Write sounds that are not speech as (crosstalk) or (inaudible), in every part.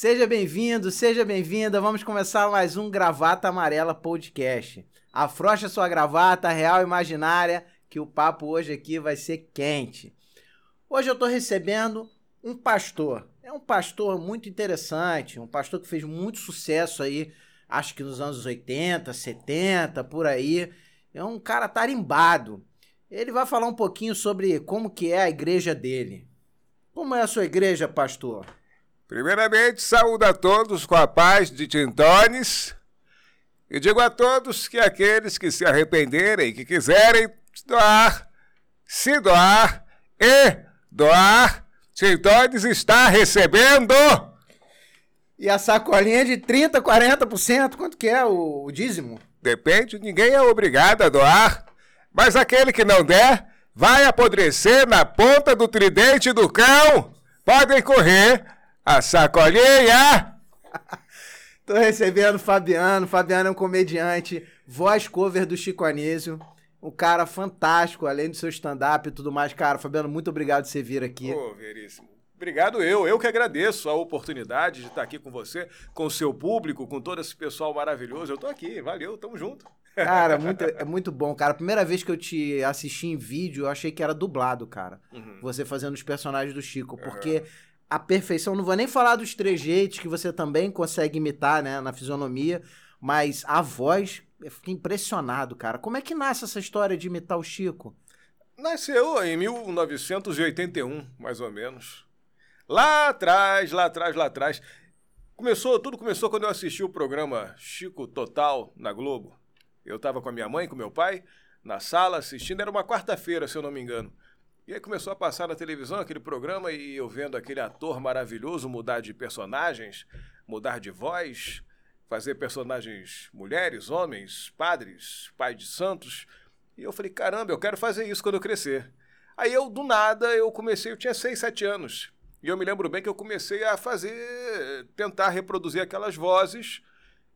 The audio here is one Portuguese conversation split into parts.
Seja bem-vindo, seja bem-vinda. Vamos começar mais um Gravata Amarela Podcast. Afrocha sua gravata real imaginária, que o papo hoje aqui vai ser quente. Hoje eu estou recebendo um pastor. É um pastor muito interessante, um pastor que fez muito sucesso aí, acho que nos anos 80, 70, por aí. É um cara tarimbado. Ele vai falar um pouquinho sobre como que é a igreja dele. Como é a sua igreja, pastor? Primeiramente, saúdo a todos com a paz de Tintones e digo a todos que aqueles que se arrependerem, que quiserem doar, se doar e doar, Tintones está recebendo. E a sacolinha de 30%, 40%, quanto que é o, o dízimo? Depende, ninguém é obrigado a doar, mas aquele que não der, vai apodrecer na ponta do tridente do cão. Podem correr a sacolinha! (laughs) Tô recebendo Fabiano. Fabiano é um comediante, voz cover do Chico Anísio. Um cara fantástico, além do seu stand-up e tudo mais. Cara, Fabiano, muito obrigado por você vir aqui. Ô, Veríssimo. Obrigado eu, eu que agradeço a oportunidade de estar aqui com você, com o seu público, com todo esse pessoal maravilhoso. Eu tô aqui, valeu, tamo junto. Cara, muito, (laughs) é muito bom, cara. Primeira vez que eu te assisti em vídeo, eu achei que era dublado, cara. Uhum. Você fazendo os personagens do Chico, porque uhum a perfeição. Não vou nem falar dos trejeitos que você também consegue imitar, né, na fisionomia, mas a voz, eu fiquei impressionado, cara. Como é que nasce essa história de imitar o Chico? Nasceu em 1981, mais ou menos. Lá atrás, lá atrás, lá atrás. Começou, tudo começou quando eu assisti o programa Chico Total na Globo. Eu estava com a minha mãe, com meu pai, na sala assistindo, era uma quarta-feira, se eu não me engano. E aí começou a passar na televisão aquele programa e eu vendo aquele ator maravilhoso mudar de personagens, mudar de voz, fazer personagens mulheres, homens, padres, pai de santos. E eu falei, caramba, eu quero fazer isso quando eu crescer. Aí eu, do nada, eu comecei, eu tinha 6, 7 anos. E eu me lembro bem que eu comecei a fazer, tentar reproduzir aquelas vozes.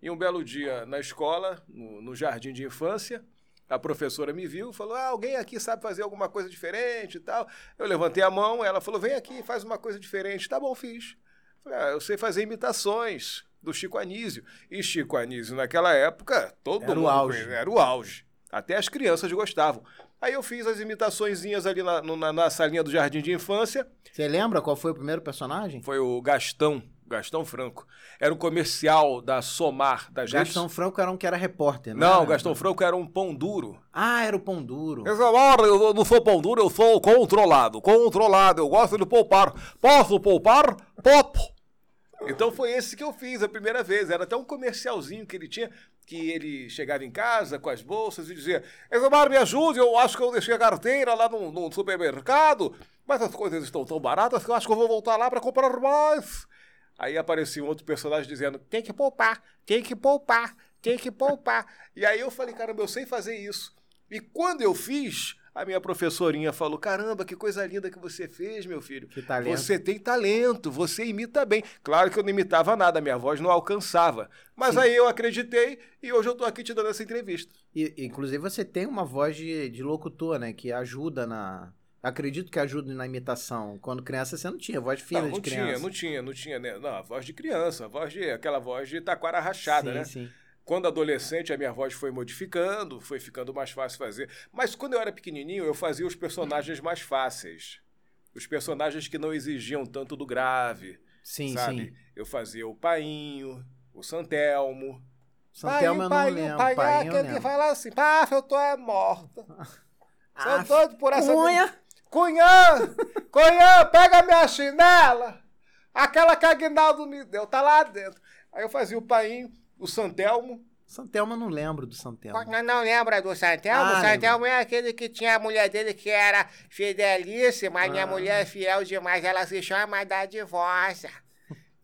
E um belo dia na escola, no, no jardim de infância, a professora me viu, falou: ah, alguém aqui sabe fazer alguma coisa diferente e tal. Eu levantei a mão, ela falou: vem aqui, faz uma coisa diferente. Tá bom, fiz. Falei, ah, eu sei fazer imitações do Chico Anísio. E Chico Anísio, naquela época, todo era mundo o auge. Era o auge. Até as crianças gostavam. Aí eu fiz as imitaçõezinhas ali na, na, na salinha do jardim de infância. Você lembra qual foi o primeiro personagem? Foi o Gastão. Gastão Franco. Era um comercial da Somar, da gente. Gastão Franco era um que era repórter, não? Não, era? Gastão Franco era um pão duro. Ah, era o pão duro. Exato, eu não sou pão duro, eu sou controlado. Controlado, eu gosto de poupar. Posso poupar? Popo. Então foi esse que eu fiz a primeira vez. Era até um comercialzinho que ele tinha, que ele chegava em casa com as bolsas e dizia: Exomar, me ajude, eu acho que eu deixei a carteira lá no, no supermercado, mas as coisas estão tão baratas que eu acho que eu vou voltar lá para comprar mais. Aí aparecia um outro personagem dizendo: tem que poupar, tem que poupar, tem que poupar. e aí eu falei: caramba, eu sei fazer isso. E quando eu fiz, a minha professorinha falou: caramba, que coisa linda que você fez, meu filho. Que talento. Você tem talento, você imita bem. Claro que eu não imitava nada, minha voz não alcançava. Mas Sim. aí eu acreditei e hoje eu estou aqui te dando essa entrevista. E, inclusive, você tem uma voz de, de locutor, né? Que ajuda na Acredito que ajude na imitação. Quando criança você não tinha voz fina não, não de criança. Não tinha, não tinha, não tinha, né? Não, a voz de criança, a voz de aquela voz de taquara rachada, sim, né? Sim. Quando adolescente, a minha voz foi modificando, foi ficando mais fácil fazer. Mas quando eu era pequenininho, eu fazia os personagens mais fáceis. Os personagens que não exigiam tanto do grave. Sim, sabe? sim. Eu fazia o Painho, o Santelmo. Santelmo eu não painho, lembro. Painho, painho fala assim, pá, eu tô é morta. (laughs) Ah, Sou doido por essa... Cunha. Cunhã! Cunhã, pega minha chinela! Aquela que Aguinaldo me deu, tá lá dentro. Aí eu fazia o painho, o Santelmo. Santelmo eu não lembro do Santelmo. Não, não lembra do Santelmo? Ah, o Santelmo é aquele que tinha a mulher dele que era fidelíssima, a minha ah. mulher é fiel demais, ela se chama da divórcia.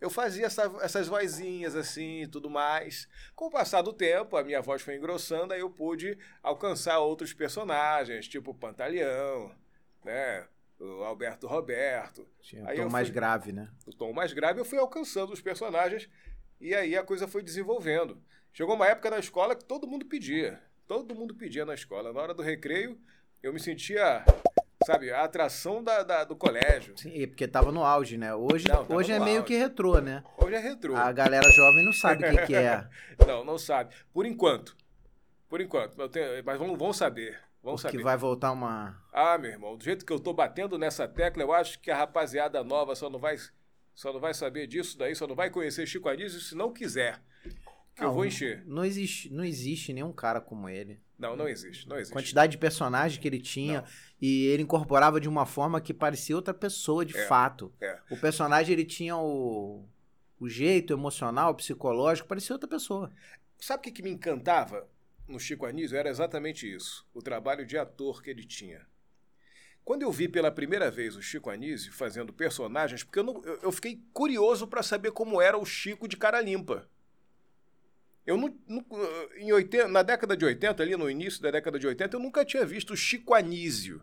Eu fazia essa, essas vozinhas assim e tudo mais. Com o passar do tempo, a minha voz foi engrossando, aí eu pude alcançar outros personagens, tipo Pantaleão, né? O Alberto Roberto. Tinha o aí tom mais fui, grave, né? O tom mais grave, eu fui alcançando os personagens e aí a coisa foi desenvolvendo. Chegou uma época na escola que todo mundo pedia. Todo mundo pedia na escola. Na hora do recreio, eu me sentia sabe, a atração da, da- do colégio. Sim, porque tava no auge, né? Hoje, Não, hoje é meio auge. que retrô, né? Hoje é retrô. A galera jovem não sabe o que, que é. (laughs) Não, não sabe. Por enquanto. Por enquanto. Tenho- mas vão, vão saber. Vão que saber. vai voltar uma. Ah, meu irmão, do jeito que eu tô batendo nessa tecla, eu acho que a rapaziada nova só não vai, só não vai saber disso daí, só não vai conhecer Chico Anísio se não quiser. Que eu Não, vou encher. Não existe, não existe nenhum cara como ele. Não, não existe, não existe. Quantidade de personagens que ele tinha Não. e ele incorporava de uma forma que parecia outra pessoa de É, fato. é. O personagem ele tinha o, o jeito emocional, psicológico, parecia outra pessoa. Sabe o que, que me encantava no Chico Anísio? Era exatamente isso, o trabalho de ator que ele tinha. Quando eu vi pela primeira vez o Chico Anísio fazendo personagens, porque eu, não- eu- fiquei curioso para saber como era o Chico de cara limpa. Eu não, não- em 80, na década de 80, ali no início da década de 80, eu nunca tinha visto o Chico Anísio.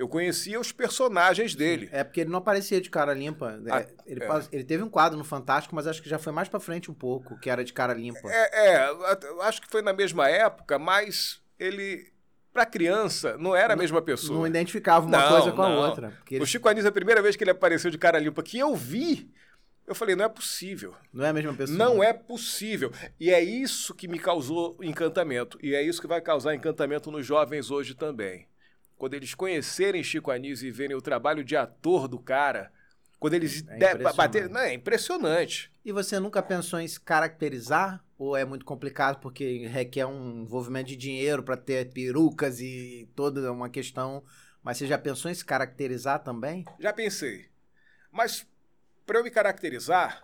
Eu conhecia os personagens dele. É porque ele não aparecia de cara limpa. É, Ah, ele, é. ele teve um quadro no Fantástico, mas acho que já foi mais pra frente um pouco, que era de cara limpa. É, é, acho que foi na mesma época, mas ele, para criança, não era a mesma pessoa. Não identificava uma Não, coisa com a não. outra. Porque ele O Chico Anísio, a primeira vez que ele apareceu de cara limpa, que eu vi, eu falei, não é possível. não é a mesma pessoa. Não é possível. E é isso que me causou encantamento. E é isso que vai causar encantamento nos jovens hoje também. Quando eles conhecerem Chico Anísio e verem o trabalho de ator do cara, quando eles É de- impressionante. baterem. Não, é impressionante. E você nunca pensou em se caracterizar? Ou é muito complicado porque requer um envolvimento de dinheiro pra ter perucas e toda uma questão. Mas você já pensou em se caracterizar também? Já pensei. Mas para eu me caracterizar,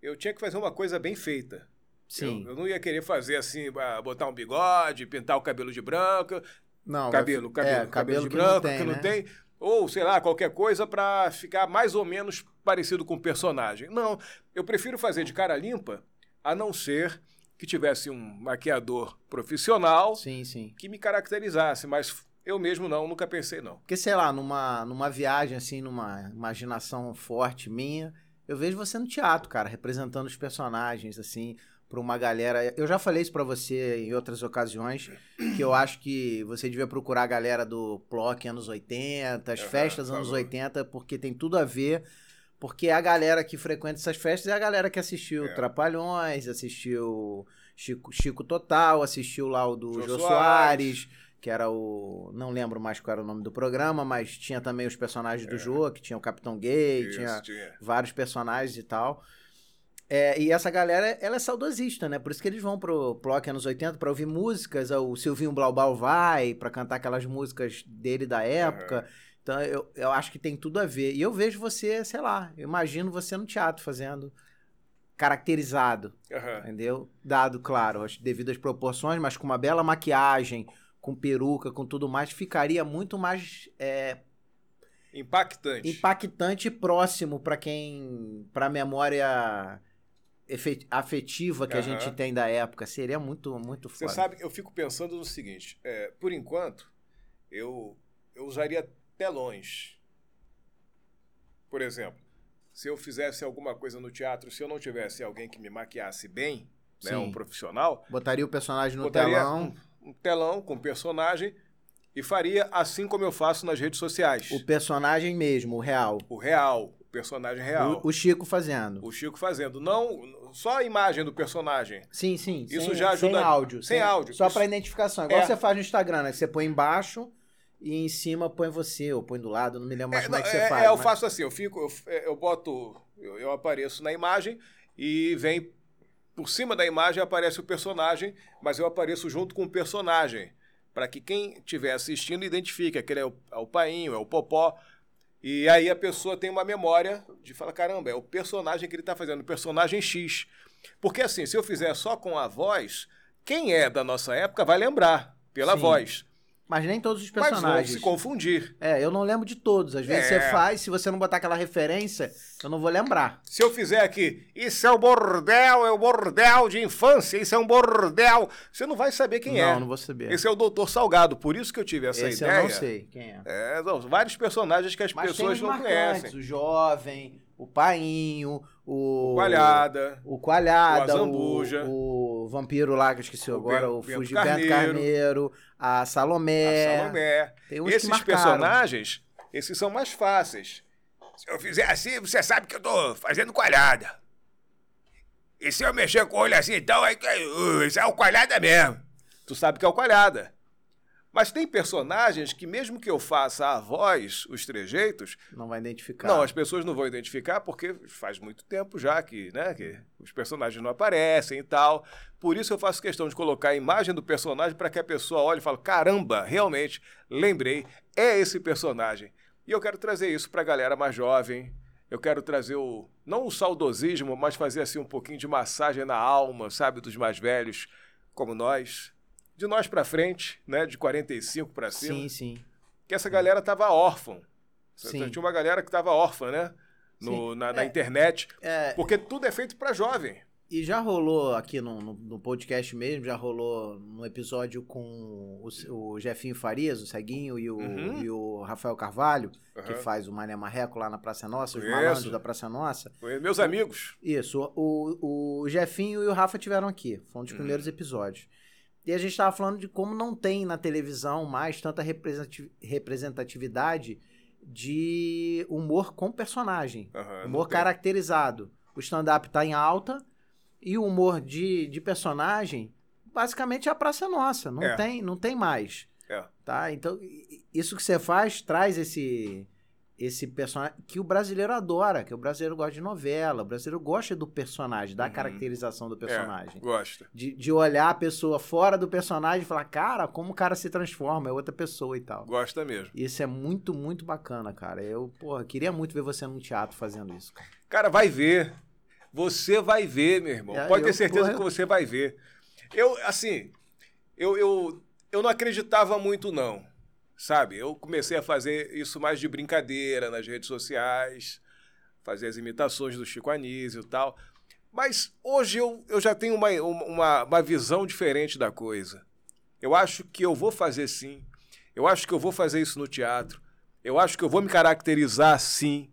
eu tinha que fazer uma coisa bem feita. Sim. Eu, eu não ia querer fazer assim, ah, botar um bigode, pintar o cabelo de branco. Não, cabelo, vai- cabelo, é, cabelo de que branco, tem, que não né? tem. Ou, sei lá, qualquer coisa pra ficar mais ou menos parecido com o personagem. Não, eu prefiro fazer de cara limpa, a não ser que tivesse um maquiador profissional Sim, sim. que me caracterizasse, mas eu mesmo não, nunca pensei não. Porque, sei lá, numa, numa viagem, assim, numa imaginação forte minha, eu vejo você no teatro, cara, representando os personagens, assim, pra uma galera. Eu já falei isso pra você em outras ocasiões, que eu acho que você devia procurar a galera do Plock anos 80, as Aham, festas anos falou. 80, porque tem tudo a ver. Porque a galera que frequenta essas festas é a galera que assistiu É. Trapalhões, assistiu Chico, Chico Total, assistiu lá o do Jô Jô Soares. Soares, que era o. Não lembro mais qual era o nome do programa, mas tinha também os personagens do É. Jô, que tinha o Capitão Gay, Isso, tinha tinha. vários personagens e tal. É, e essa galera, ela é saudosista, né? Por isso que eles vão pro Plock anos 80 pra ouvir músicas, o Silvinho Blaubal vai pra cantar aquelas músicas dele da época. Então eu, eu acho que tem tudo a ver. E eu vejo você, sei lá, eu imagino você no teatro fazendo caracterizado, Aham. entendeu? Dado, claro, as devidas proporções, mas com uma bela maquiagem, com peruca, com tudo mais, ficaria muito mais é, Impactante. impactante e próximo para quem, para memória afetiva que a Aham. gente tem da época. Seria muito, muito Você foda. sabe, eu fico pensando no seguinte: é, por enquanto, eu, eu usaria telões. Por exemplo, se eu fizesse alguma coisa no teatro, se eu não tivesse alguém que me maquiasse bem, né, Sim. um profissional, Botaria o personagem no telão. um, um telão com personagem e faria assim como eu faço nas redes sociais. O personagem mesmo, o real. O real, personagem real. O, o Chico fazendo. O Chico fazendo. Não só a imagem do personagem. Sim, sim. Isso sem, já ajuda- Sem áudio. sem áudio. Só pra identificação. Igual É. você faz no Instagram, né? Você põe embaixo e em cima põe você, ou põe do lado, não me lembro mais É, como é que você é, faz. é, eu mas- faço assim, eu fico, eu, é, eu boto, eu, eu apareço na imagem e vem por cima da imagem aparece o personagem, mas eu apareço junto com o personagem, para que quem estiver assistindo identifique, aquele é o, é o painho, é o popó, e aí a pessoa tem uma memória de falar, caramba, é o personagem que ele está fazendo, o personagem X. Porque assim, se eu fizer só com a voz, quem é da nossa época vai lembrar pela Sim. voz, Mas nem todos os mas vão personagens. se confundir. É, eu não lembro de todos. Às vezes É. você faz, se você não botar aquela referência, eu não vou lembrar. Se eu fizer aqui, isso é o bordel, é o bordel de infância, isso é um bordel, você não vai saber quem não, é. não vou saber. Esse é o Doutor Salgado, por isso que eu tive essa Esse ideia. eu não sei quem é. É, não, vários personagens que as Mas pessoas não conhecem. o jovem, o painho, o... Coalhada, O Coalhada, O o, Azambuja. o vampiro lá, que eu esqueci O agora, Ben- o Bento Fugibento Carneiro. Carneiro, a Salomé. a Salomé. Tem uns Esses personagens, Esses são mais fáceis. Se eu fizer assim, você sabe que eu tô fazendo coalhada. E se eu mexer com o olho assim, então, aí, uh, isso é o coalhada mesmo. Tu sabe que é o coalhada. Mas tem personagens que, mesmo que eu faça a voz, os trejeitos. Não vai identificar. Não, as pessoas não vão identificar porque faz muito tempo já que, né, que os personagens não aparecem e tal. Por isso eu faço questão de colocar a imagem do personagem para que a pessoa olhe e fale: caramba, realmente, lembrei, é esse personagem. E eu quero trazer isso para a galera mais jovem. Eu quero trazer o. não o saudosismo, mas fazer assim um pouquinho de massagem na alma, sabe, dos mais velhos, como nós de nós para frente, né, de 45 para cima. Sim, sim. Que essa galera tava órfã. Sim. Tinha uma galera que tava órfã, né? No, na, na É. internet. É, Porque tudo é feito para jovem. E já rolou aqui no, no, no podcast mesmo, já rolou no episódio com o, o Jefinho Farias, o Ceguinho, e o, Uhum. e o Rafael Carvalho, que Aham. faz o Mané Marreco lá na Praça Nossa, os malandros da Praça Nossa. Foi Meus amigos. Isso, o, o Jefinho e o Rafa tiveram aqui, foi um dos Uhum. primeiros episódios. E a gente tava falando de como não tem na televisão mais tanta representati- representatividade de humor com personagem. Não humor caracterizado. O stand-up tá em alta e o humor de, de personagem, basicamente é a praça nossa. Não, É. tem, não tem mais. É. Tá? Então, isso que você faz traz esse esse personagem que o brasileiro adora, que o brasileiro gosta de novela, o brasileiro gosta do personagem, da Uhum. caracterização do personagem. É, gosta. De, de olhar a pessoa fora do personagem e falar, cara, como o cara se transforma, é outra pessoa e tal. Gosta mesmo. Isso é muito, muito bacana, cara. Eu, porra, queria muito ver você num teatro fazendo isso, cara. Cara, vai ver. Você vai ver, meu irmão. É, Pode eu- ter certeza porra, que você vai ver. Eu, assim, eu, eu, eu não acreditava muito, não. Sabe? Eu comecei a fazer isso mais de brincadeira nas redes sociais, fazer as imitações do Chico Anísio e tal. Mas hoje eu, eu já tenho uma, uma, uma visão diferente da coisa. Eu acho que eu vou fazer sim. Eu acho que eu vou fazer isso no teatro. Eu acho que eu vou me caracterizar sim.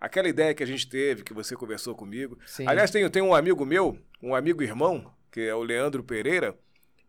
Aquela ideia que a gente teve, que você conversou comigo. Sim. Aliás, tem, tem um amigo meu, um amigo irmão, que é o Leandro Pereira,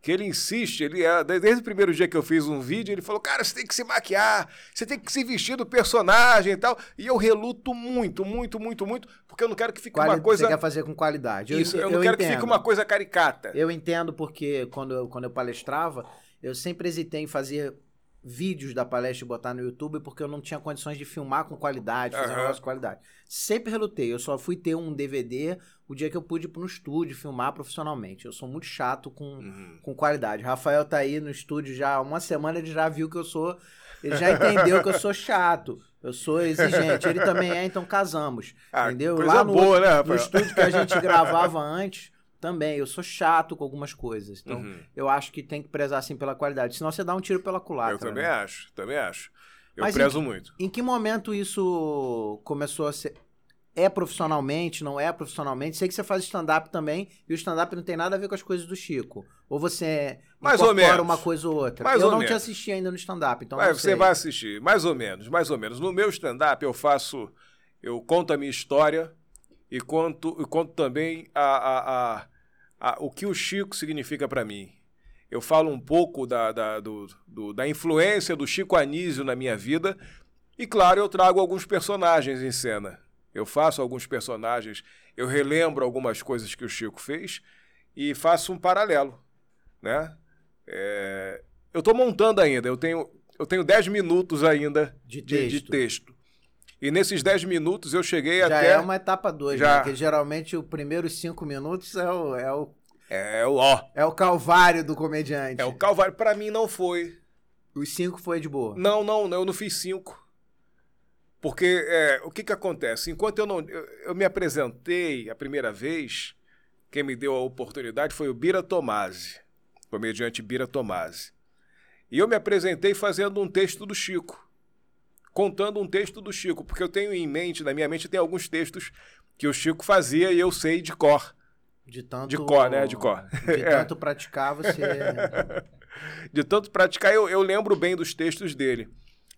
que ele insiste, ele é, desde o primeiro dia que eu fiz um vídeo, ele falou, cara, você tem que se maquiar, você tem que se vestir do personagem e tal. E eu reluto muito, muito, muito, muito, porque eu não quero que fique Quali- uma coisa... Você quer fazer com qualidade. Isso, eu, ente- não quero que entendo. fique uma coisa caricata. Eu entendo porque quando eu, quando eu palestrava, eu sempre hesitei em fazer vídeos da palestra e botar no YouTube porque eu não tinha condições de filmar com qualidade, fazer um Aham. negócio com qualidade. Sempre relutei. Eu só fui ter um DVD o dia que eu pude ir no estúdio filmar profissionalmente. Eu sou muito chato com, Uhum. com qualidade. Rafael tá aí no estúdio já há uma semana, ele já viu que eu sou. Ele já entendeu que eu sou chato. Eu sou exigente. Ele também é, então casamos. Ah, entendeu? Lá no, boa, né, no estúdio que a gente gravava antes, também. Eu sou chato com algumas coisas. Então, Uhum. eu acho que tem que prezar assim pela qualidade. Senão você dá um tiro pela culatra. Eu também né? acho, também acho. Eu Mas em prezo muito. Em que momento isso começou a ser. É profissionalmente, não é profissionalmente? Sei que você faz stand-up também, e o stand-up não tem nada a ver com as coisas do Chico. Ou você Mais ou menos. uma coisa ou outra. Mais eu ou não te menos. assisti ainda no stand-up, então Mas você vai assistir, mais ou menos, mais ou menos. No meu stand-up eu faço, eu conto a minha história e conto, e conto também a, a, a- a- o que o Chico significa para mim. Eu falo um pouco da, da, do- do- da influência do Chico Anísio na minha vida e, claro, eu trago alguns personagens em cena. Eu faço alguns personagens, eu relembro algumas coisas que o Chico fez e faço um paralelo, né? É, eu estou montando ainda, eu tenho, eu tenho 10 minutos ainda De de, de texto. E nesses 10 minutos eu cheguei Já até. é uma etapa 2, Já. né? Porque geralmente os primeiros cinco minutos é o, é o, É o ó. é o calvário do comediante. É o Calvário. Para mim não foi. Os cinco foi de boa. Não, não, não, eu não fiz cinco. Porque é, o que, que acontece? Enquanto eu não. Eu, eu me apresentei a primeira vez, quem me deu a oportunidade foi o Bira Tomasi, comediante Bira Tomasi. E eu me apresentei fazendo um texto do Chico. Contando um texto do Chico, porque eu tenho em mente, na minha mente, tem alguns textos que o Chico fazia e eu sei de cor. De tanto. De cor, né? De cor. De (laughs) É. tanto praticar, você. (laughs) de tanto praticar, eu, eu lembro bem dos textos dele.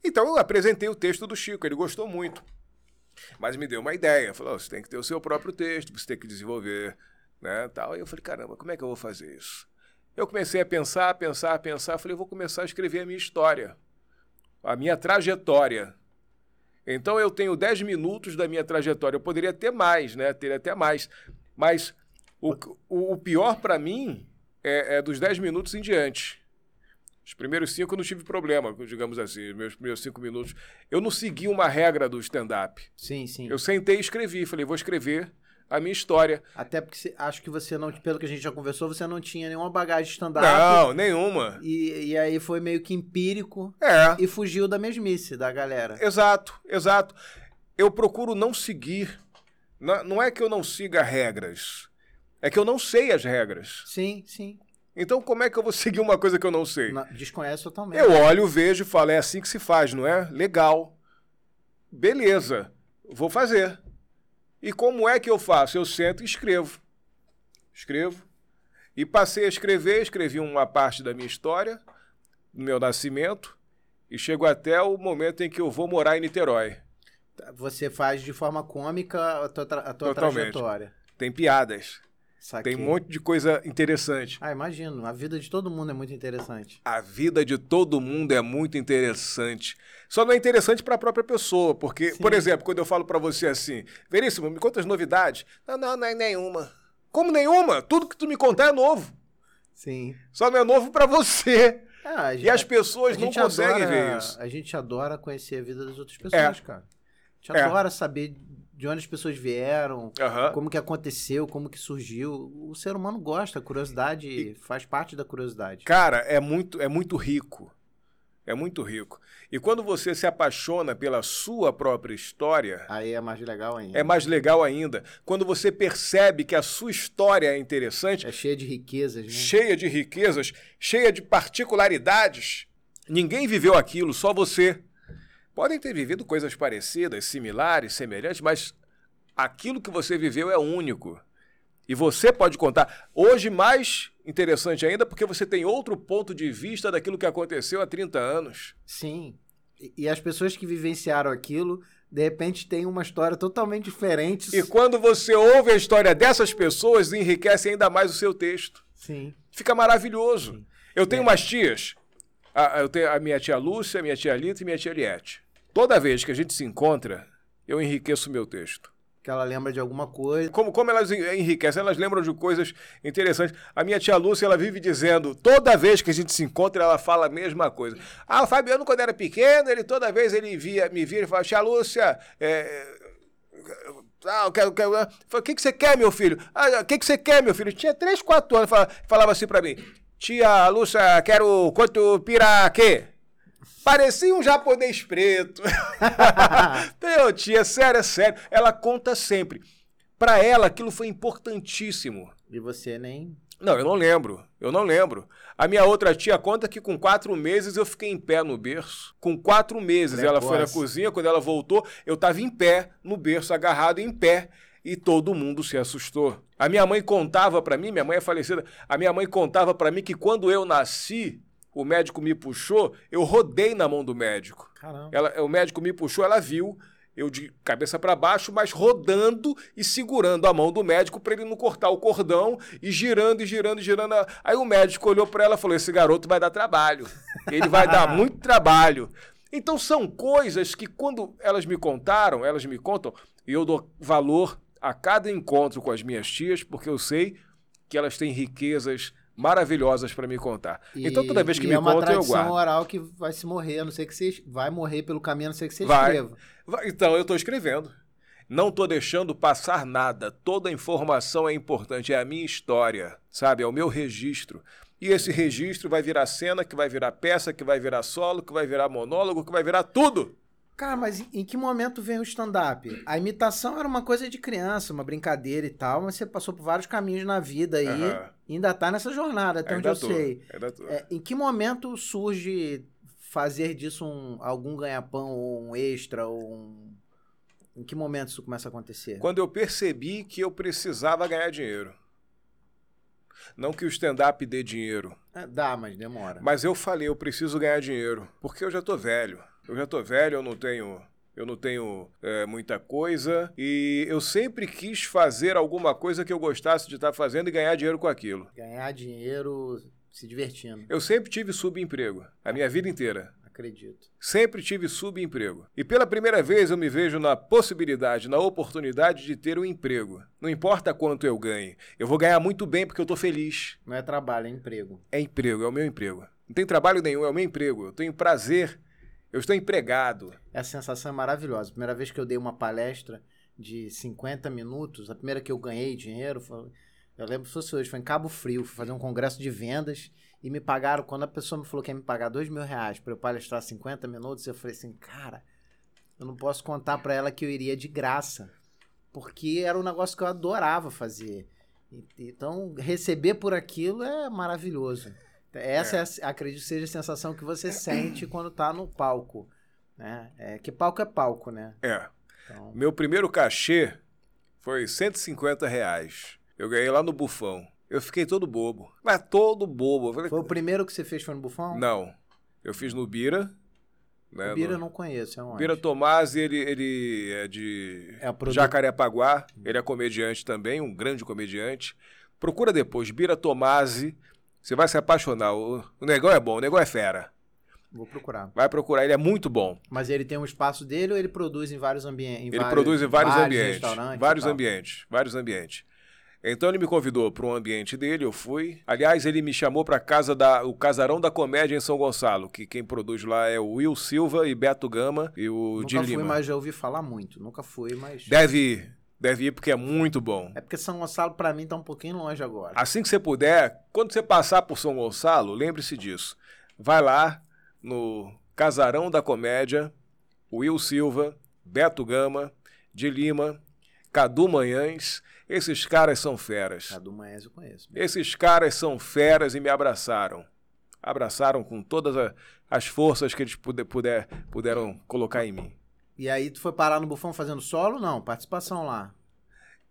Então eu apresentei o texto do Chico, ele gostou muito. Mas me deu uma ideia, falou, "Ó, você tem que ter o seu próprio texto, você tem que desenvolver, né, tal. E eu falei, caramba, como é que eu vou fazer isso? Eu comecei a pensar, pensar, pensar, falei, eu vou começar a escrever a minha história, a minha trajetória, Então eu tenho 10 minutos da minha trajetória. Eu poderia ter mais, né? Teria até mais. Mas o, o, o pior para mim é, é, dos 10 minutos em diante. Os primeiros cinco eu não tive problema, digamos assim, meus primeiros cinco minutos. Eu não segui uma regra do stand-up. Sim, sim. Eu sentei e escrevi. Falei, vou escrever a minha história. Até porque acho que você não, pelo que a gente já conversou, você não tinha nenhuma bagagem stand-up. Não, nenhuma. E, e aí foi meio que empírico É, e fugiu da mesmice da galera. exato, exato. Eu procuro não seguir. Não, não é que eu não siga regras. É que eu não sei as regras. Sim, sim. Então, como é que eu vou (laughs) seguir uma coisa que eu não sei? Na- desconhece totalmente. Eu olho, vejo e falo, é assim que se faz, não é? Legal. Beleza, vou fazer. E como é que eu faço? Eu sento e escrevo. Escrevo. E passei a escrever, escrevi uma parte da minha história, do meu nascimento, e chego até o momento em que eu vou morar em Niterói. Você faz de forma cômica a tua, tra- a tua Totalmente. trajetória. Tem piadas, Saquei. tem um monte de coisa interessante. Ah, imagino. A vida de todo mundo é muito interessante. A vida de todo mundo é muito interessante. Só não é interessante para a própria pessoa, porque, Sim. por exemplo, quando eu falo para você assim, Veríssimo, me conta as novidades. Não, não, não é nenhuma. Como nenhuma? Tudo que tu me contar é novo. Sim. Só não é novo para você. Ah, a E as pessoas não gente conseguem adora- ver isso. A gente adora conhecer a vida das outras pessoas, cara. A gente É. adora saber de onde as pessoas vieram, Aham. como que aconteceu, como que surgiu. O ser humano gosta, a curiosidade faz parte da curiosidade. Cara, é muito, é muito rico. É muito rico. E quando você se apaixona pela sua própria história, Aí é mais legal ainda. é mais legal ainda. Quando você percebe que a sua história é interessante, É cheia de riquezas, né? cheia de riquezas, cheia de particularidades. Ninguém viveu aquilo, só você. Podem ter vivido coisas parecidas, similares, semelhantes, mas aquilo que você viveu é único. E você pode contar. Hoje, mais interessante ainda, porque você tem outro ponto de vista daquilo que aconteceu há 30 anos. Sim. E, as pessoas que vivenciaram aquilo, de repente, têm uma história totalmente diferente. E quando você ouve a história dessas pessoas, enriquece ainda mais o seu texto. Sim. Fica maravilhoso. Eu tenho umas tias. A, eu tenho a minha tia Lúcia, a minha tia Lita e minha tia Eliette. Toda vez que a gente se encontra, eu enriqueço o meu texto. Que ela lembra de alguma coisa. Como, como elas en- enriquecem? Elas lembram de coisas interessantes. A minha tia Lúcia, ela vive dizendo, toda vez que a gente se encontra, ela fala a mesma coisa. Ah, o Fabiano, quando era pequeno, ele toda vez ele via, me via e falava, tia Lúcia, é, ah, eu quero, eu quero. Falei, O que, que você quer, meu filho? Ah, o que, que você quer, meu filho? Tinha 3, 4 anos, falava, falava assim pra mim. Tia Lúcia, quero quanto piraquê? Parecia um japonês preto. (laughs) meu, tia, sério, é sério. Ela conta sempre. Pra ela, aquilo foi importantíssimo. E você nem. Não, eu não lembro. Eu não lembro. A minha outra tia conta que com quatro meses eu fiquei em pé no berço. Com quatro meses ela foi na Precoce. cozinha, quando ela voltou, eu estava em pé no berço, agarrado em pé. E todo mundo se assustou. A minha mãe contava pra mim, minha mãe é falecida, a minha mãe contava pra mim que quando eu nasci, o médico me puxou, eu rodei na mão do médico. Caramba. Ela, o médico me puxou, ela viu eu de cabeça para baixo, mas rodando e segurando a mão do médico para ele não cortar o cordão e girando e girando e girando. Aí o médico olhou para ela e falou: Esse garoto vai dar trabalho. Ele vai dar (laughs) muito trabalho. Então são coisas que quando elas me contaram, elas me contam, e eu dou valor a cada encontro com as minhas tias, porque eu sei que elas têm riquezas maravilhosas para me contar. E- então toda vez que me é uma contam eu tradição guardo. oral que vai se morrer, a não sei que você vai morrer pelo caminho, a não ser que você Vai. escreva. Vai, Então, eu estou escrevendo. Não estou deixando passar nada. Toda informação é importante. É a minha história, sabe? É o meu registro. E esse registro vai virar cena, que vai virar peça, que vai virar solo, que vai virar monólogo, que vai virar tudo. Cara, mas em- que momento vem o stand-up? A imitação era uma coisa de criança, uma brincadeira e tal, mas você passou por vários caminhos na vida aí Aham. e ainda tá nessa jornada, até onde Ainda eu tô, sei. ainda tô. É, em que momento surge fazer disso um, algum ganha-pão ou um extra ou um... Em que momento isso começa a acontecer? Quando eu percebi que eu precisava ganhar dinheiro. Não que o stand-up dê dinheiro, É, dá, mas demora. Mas eu falei, eu preciso ganhar dinheiro, porque eu já tô velho. Eu já tô velho, eu não tenho, eu não tenho é, muita coisa e eu sempre quis fazer alguma coisa que eu gostasse de estar fazendo e ganhar dinheiro com aquilo. Ganhar dinheiro se divertindo. Eu sempre tive subemprego, a minha vida inteira. Acredito. Sempre tive subemprego. E pela primeira vez eu me vejo na possibilidade, na oportunidade de ter um emprego. Não importa quanto eu ganhe. Eu vou ganhar muito bem porque eu tô feliz. Não é trabalho, é emprego. É emprego, é o meu emprego. Não tem trabalho nenhum, é o meu emprego. Eu tenho prazer. Eu estou empregado. Essa sensação é maravilhosa. A primeira vez que eu dei uma palestra de 50 minutos, a primeira que eu ganhei dinheiro, foi, eu lembro se fosse hoje, foi em Cabo Frio, fui fazer um congresso de vendas e me pagaram, quando a pessoa me falou que ia me pagar dois mil reais para eu palestrar 50 minutos, eu falei assim, cara, eu não posso contar para ela que eu iria de graça, porque era um negócio que eu adorava fazer. Então, receber por aquilo é maravilhoso. Essa, é. é acredito que seja a sensação que você sente quando tá no palco. Né? É, que palco é palco, né? É. Então... Meu primeiro cachê foi 150 reais. Eu ganhei lá no Bufão. Eu fiquei todo bobo. Mas todo bobo. Falei, foi o primeiro que você fez foi no Bufão? Não. Eu fiz no Bira. Né, o Bira no... eu não conheço, é onde? Bira Tomás, ele, ele é de é produto... Jacarepaguá. Ele é comediante também, um grande comediante. Procura depois, Bira Tomasi. Você vai se apaixonar. O, o negócio é bom, o negócio é fera. Vou procurar. Vai procurar, ele é muito bom. Mas ele tem um espaço dele ou ele produz em vários ambientes? Ele vários, produz em vários, vários ambientes. Vários ambientes. Vários ambientes. Então ele me convidou para um ambiente dele, eu fui. Aliás, ele me chamou para casa da o Casarão da Comédia em São Gonçalo, que quem produz lá é o Will Silva e Beto Gama e o Nunca de fui, mas já ouvi falar muito. Nunca fui, mas Deve ir. Deve ir porque é muito bom. É porque São Gonçalo para mim tá um pouquinho longe agora. Assim que você puder, quando você passar por São Gonçalo, lembre-se disso. Vai lá no Casarão da Comédia, Will Silva, Beto Gama, de Lima, Cadu Manhães esses caras são feras. Cadu Manhães eu conheço. Esses caras são feras e me abraçaram. Abraçaram com todas as forças que eles puder, puder, puderam colocar em mim. E aí tu foi parar no Bufão fazendo solo? Não, participação lá.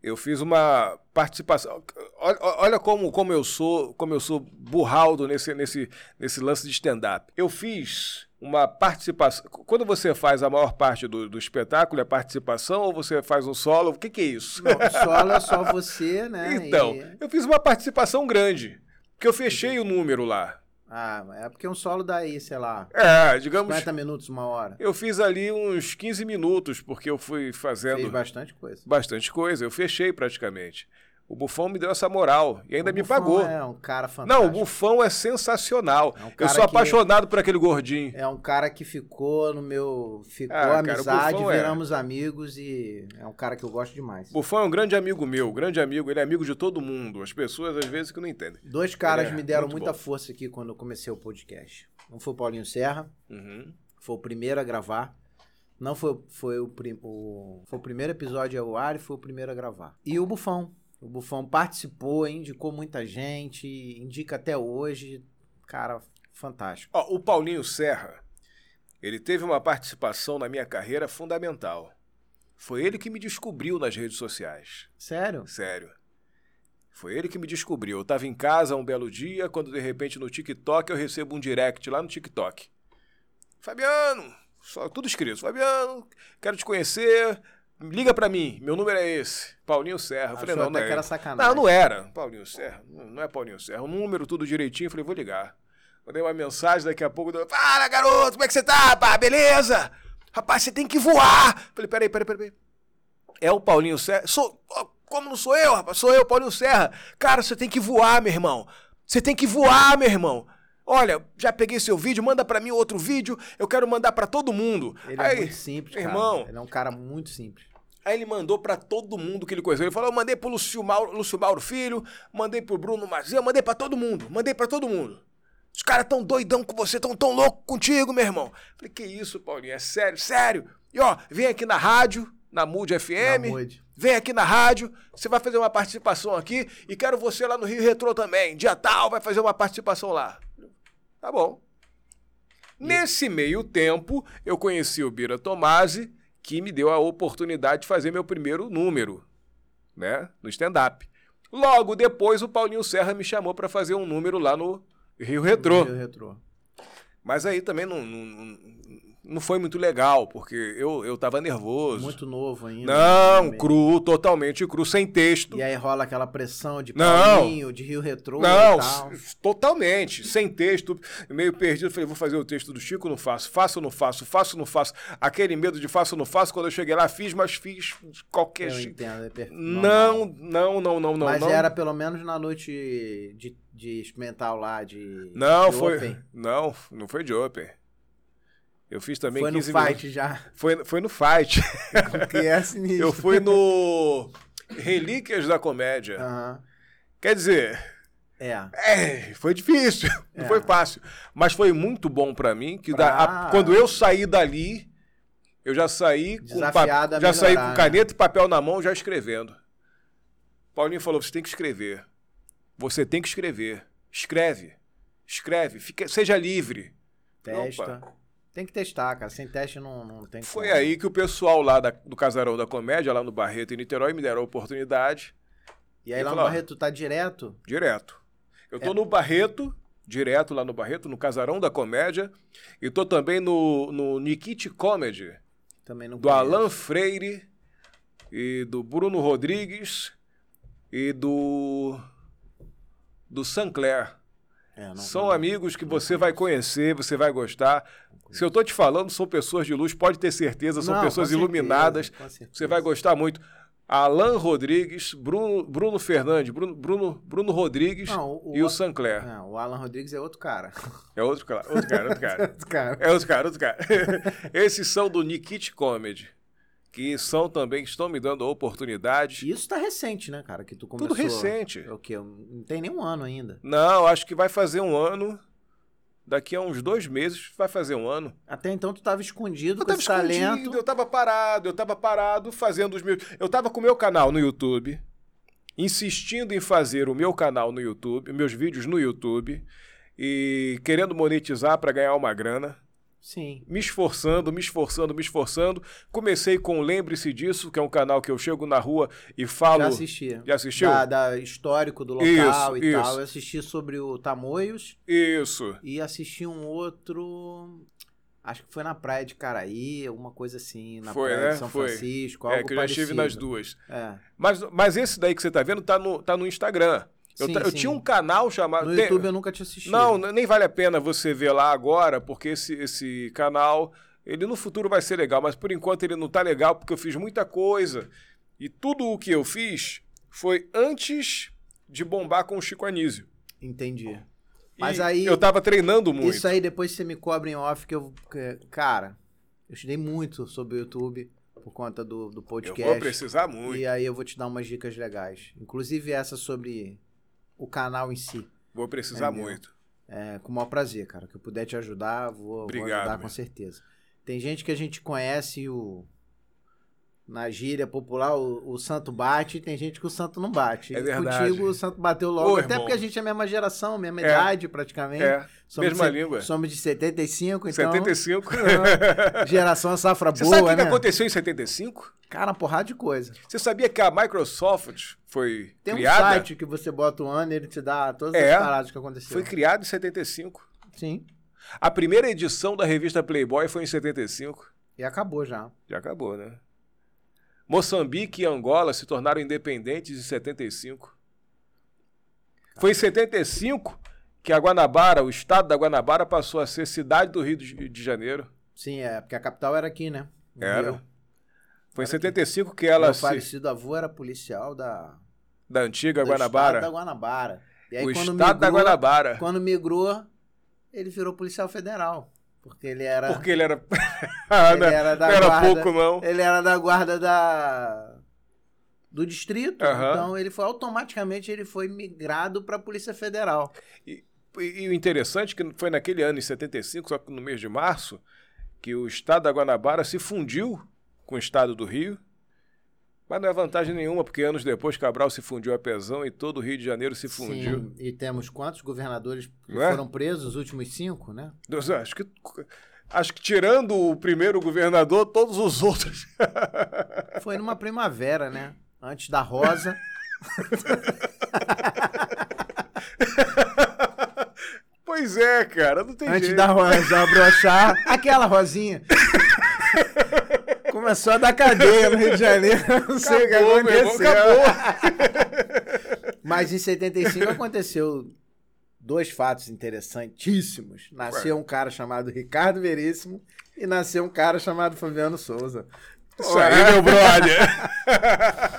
Eu fiz uma participação. Olha, olha, como, como eu sou, como eu sou burraldo nesse, nesse, nesse lance de stand-up. Eu fiz uma participação. Quando você faz a maior parte do, do espetáculo, é participação ou você faz um solo? O que, que é isso? Não, solo é só (laughs) você, né? Então, e... eu fiz uma participação grande, porque eu fechei o número lá. Ah, é porque um solo daí, sei lá. É, digamos. 50 minutos, uma hora. Eu fiz ali uns 15 minutos, porque eu fui fazendo. Fez bastante coisa. Bastante coisa, eu fechei praticamente. O Bufão me deu essa moral e ainda o me pagou. É um cara fantástico. Não, o Bufão é sensacional. É um eu sou apaixonado por aquele gordinho. É um cara que ficou no meu. Ficou ah, amizade, cara, é. viramos é. amigos e é um cara que eu gosto demais. Bufão é um grande amigo meu, grande amigo. Ele é amigo de todo mundo. As pessoas às vezes que não entendem. Dois caras é me deram muita bom. força aqui quando eu comecei o podcast. Um foi o Paulinho Serra, uhum. foi o primeiro a gravar. Não foi, foi, o, o, foi o primeiro episódio ao ar e foi o primeiro a gravar. E o Bufão o Bufão participou, indicou muita gente, indica até hoje. Cara, fantástico. Ó, o Paulinho Serra, ele teve uma participação na minha carreira fundamental. Foi ele que me descobriu nas redes sociais. Sério? Sério. Foi ele que me descobriu. Eu estava em casa um belo dia, quando de repente no TikTok eu recebo um direct lá no TikTok. Fabiano, só tudo escrito. Fabiano, quero te conhecer. Liga para mim, meu número é esse. Paulinho Serra. Eu falei, não, não é. era sacanagem. Não, não era. Paulinho Serra. Não é Paulinho Serra. O número tudo direitinho. Eu falei, vou ligar. Mandei uma mensagem daqui a pouco. Fala, garoto, como é que você tá? Pá, beleza? Rapaz, você tem que voar. Falei, peraí, peraí, peraí. É o Paulinho Serra? Sou. Como não sou eu, rapaz? Sou eu, Paulinho Serra. Cara, você tem que voar, meu irmão. Você tem que voar, meu irmão. Olha, já peguei seu vídeo, manda para mim outro vídeo, eu quero mandar para todo mundo. Ele é Aí, é muito simples, cara. Irmão, ele é um cara muito simples. Aí ele mandou para todo mundo que ele conheceu. Ele falou: eu mandei pro Lúcio Mauro, Lúcio Mauro Filho, mandei pro Bruno Mazia, mandei para todo mundo, mandei para todo mundo. Os caras tão doidão com você, tão tão louco contigo, meu irmão. Falei, que isso, Paulinho? É sério, sério. E ó, vem aqui na rádio, na Mood FM. Na Mood. Vem aqui na rádio, você vai fazer uma participação aqui e quero você lá no Rio Retrô também. Dia tal, vai fazer uma participação lá. Tá bom. Nesse meio tempo, eu conheci o Bira Tomasi que me deu a oportunidade de fazer meu primeiro número, né, no stand-up. Logo depois, o Paulinho Serra me chamou para fazer um número lá no Rio Retrô. Rio Retrô. Mas aí também não, não, não foi muito legal, porque eu, eu tava nervoso. Muito novo ainda. Não, né? cru, totalmente cru, sem texto. E aí rola aquela pressão de Não. Paulinho, de Rio Retrô Não, e totalmente, sem texto, meio perdido. Falei, vou fazer o texto do Chico, não faço, faço ou não faço, faço ou não faço. Aquele medo de faço ou não faço, quando eu cheguei lá, fiz, mas fiz de qualquer jeito. entendo. É per- Não, não, não, não, não. Mas não. era pelo menos na noite de, de experimental lá, de. Não, de foi. Open. Não, não foi de Open. Eu fiz também Foi no 15 fight minutos. já. Foi, foi no fight. que é sinistro. Eu fui no Relíquias da Comédia. Aham. Quer dizer, É. é, foi difícil, (laughs) não É. foi fácil. Mas foi muito bom pra mim, que da- Pra- a- quando eu saí dali, eu já saí com, Desafiado a já saí com né? caneta e papel na mão, já escrevendo. Paulinho falou: você tem que escrever. Você tem que escrever. Escreve. Escreve. Fica, seja livre. Testa. Tem que testar, cara. Sem teste não, não tem Foi como. aí que o pessoal lá da- do Casarão da Comédia, lá no Barreto, em Niterói, me deram a oportunidade E aí Ele lá no falou, ó, Barreto tá direto? direto. Eu tô É. no Barreto, direto lá no Barreto, no Casarão da Comédia, e tô também no, no Nikit Comedy, Também não do conheço. Alan Freire, e do Bruno Rodrigues, e do. do Sancler. É, não- São não- amigos que você vai conhecer, você vai gostar. Se eu tô te falando, são pessoas de luz, pode ter certeza, são Não, pessoas certeza, iluminadas. Você vai gostar muito. Alan Rodrigues, Bruno, Bruno Fernandes, Bruno, Bruno, Bruno Rodrigues Não, o- e o- o Sancler. Não, o Alan Rodrigues é outro cara. É outro cara, outro cara, outro (laughs) cara. outro cara. É outro cara, outro cara. (laughs) Esses são do Nikit Comedy, que são também, estão me dando oportunidade. E Isso tá recente, né, cara? Que tu começou. Tudo recente. É o quê? Não tem nem um ano ainda. Não, acho que vai fazer um ano. Daqui a uns dois meses vai fazer um ano. Até então tu tava escondido Eu com tava esse talento. escondido, eu tava parado, eu tava parado fazendo os meus. Eu tava com o meu canal no YouTube, insistindo em fazer o meu canal no YouTube, meus vídeos no YouTube, e querendo monetizar para ganhar uma grana. Sim. Me esforçando, me esforçando, me esforçando. Comecei com Lembre-se Disso, que é um canal que eu chego na rua e falo. Já assisti. Já assistiu? Da, da histórico do local Isso, e isso. tal. Eu assisti sobre o Tamoios Isso. e assisti um outro. Acho que foi na praia de Caraí, alguma coisa assim, na Foi, praia né? de São Foi. Francisco, É, algo que eu já estive nas parecido. duas. É. Mas, mas esse daí que você tá vendo tá no, tá no Instagram. Eu, Sim, eu sim. tinha um canal chamado. No YouTube eu nunca tinha assistido. Não, nem vale a pena você ver lá agora, porque esse, esse canal, ele no futuro vai ser legal, mas por enquanto ele não tá legal porque eu fiz muita coisa. E tudo o que eu fiz foi antes de bombar com o Chico Anísio. Entendi. E Mas aí- Eu tava treinando muito. Isso aí depois você me cobre em off que eu. Cara, eu estudei muito sobre o YouTube por conta do, do eu podcast. vou precisar muito. E aí eu vou te dar umas dicas legais. Inclusive essa sobre o canal em si. Vou precisar muito. É, com o maior prazer, cara. Que eu puder te ajudar, vou, vou Obrigado, ajudar meu. com certeza. Tem gente que a gente conhece o. Na gíria popular, o, o santo bate, tem gente que o santo não bate. É E verdade. Contigo o santo bateu logo, Ô, até irmão. porque a gente é a mesma geração, mesma É. idade praticamente. É, Somos mesma de, língua. Somos de 75, então. 75. (laughs) Geração safra Você boa, sabe o que, né? que aconteceu em 75? Cara, uma porrada de coisa. Você sabia que a Microsoft foi Tem um criada? site que você bota o ano e ele te dá todas É. as paradas que aconteceram. Foi criada em 75. Sim. A primeira edição da revista Playboy foi em 75. E acabou já. Já acabou, né? Moçambique e Angola se tornaram independentes em 75. Foi em 75 que a Guanabara, o estado da Guanabara, passou a ser cidade do Rio de Janeiro. Sim, é, porque a capital era aqui, né? No Era. Rio. Foi em 75 que ela Meu se, falecido avô era policial da, da antiga do Guanabara. estado da Guanabara. E aí o estado da migrou, Guanabara. quando migrou, ele virou policial federal. Porque ele era, Porque ele era. (laughs) Ah, ele não, era da não era guarda, pouco, não. ele era da guarda da do distrito, Aham. então ele foi automaticamente ele foi migrado para a Polícia Federal. E, e o interessante é que foi naquele ano, em 75, só que no mês de março, que o estado da Guanabara se fundiu com o estado do Rio. Mas não é vantagem nenhuma, porque anos depois Cabral se fundiu a Pezão e todo o Rio de Janeiro se fundiu. Sim, e temos quantos governadores que é? foram presos, os últimos cinco, né? Deus, Acho que, acho que tirando o primeiro governador, todos os outros. (laughs) Foi numa primavera, né? Antes da rosa. (laughs) pois é, cara, não tem Antes jeito. da rosa brochar, aquela rosinha. (laughs) Começou a dar cadeia no Rio de Janeiro. (laughs) Não sei Acabou, o que meu irmão, aconteceu. (laughs) Mas em 75 aconteceu dois fatos interessantíssimos. Nasceu um cara chamado Ricardo Veríssimo e nasceu um cara chamado Fabiano Souza. Isso aí, meu brother. (laughs)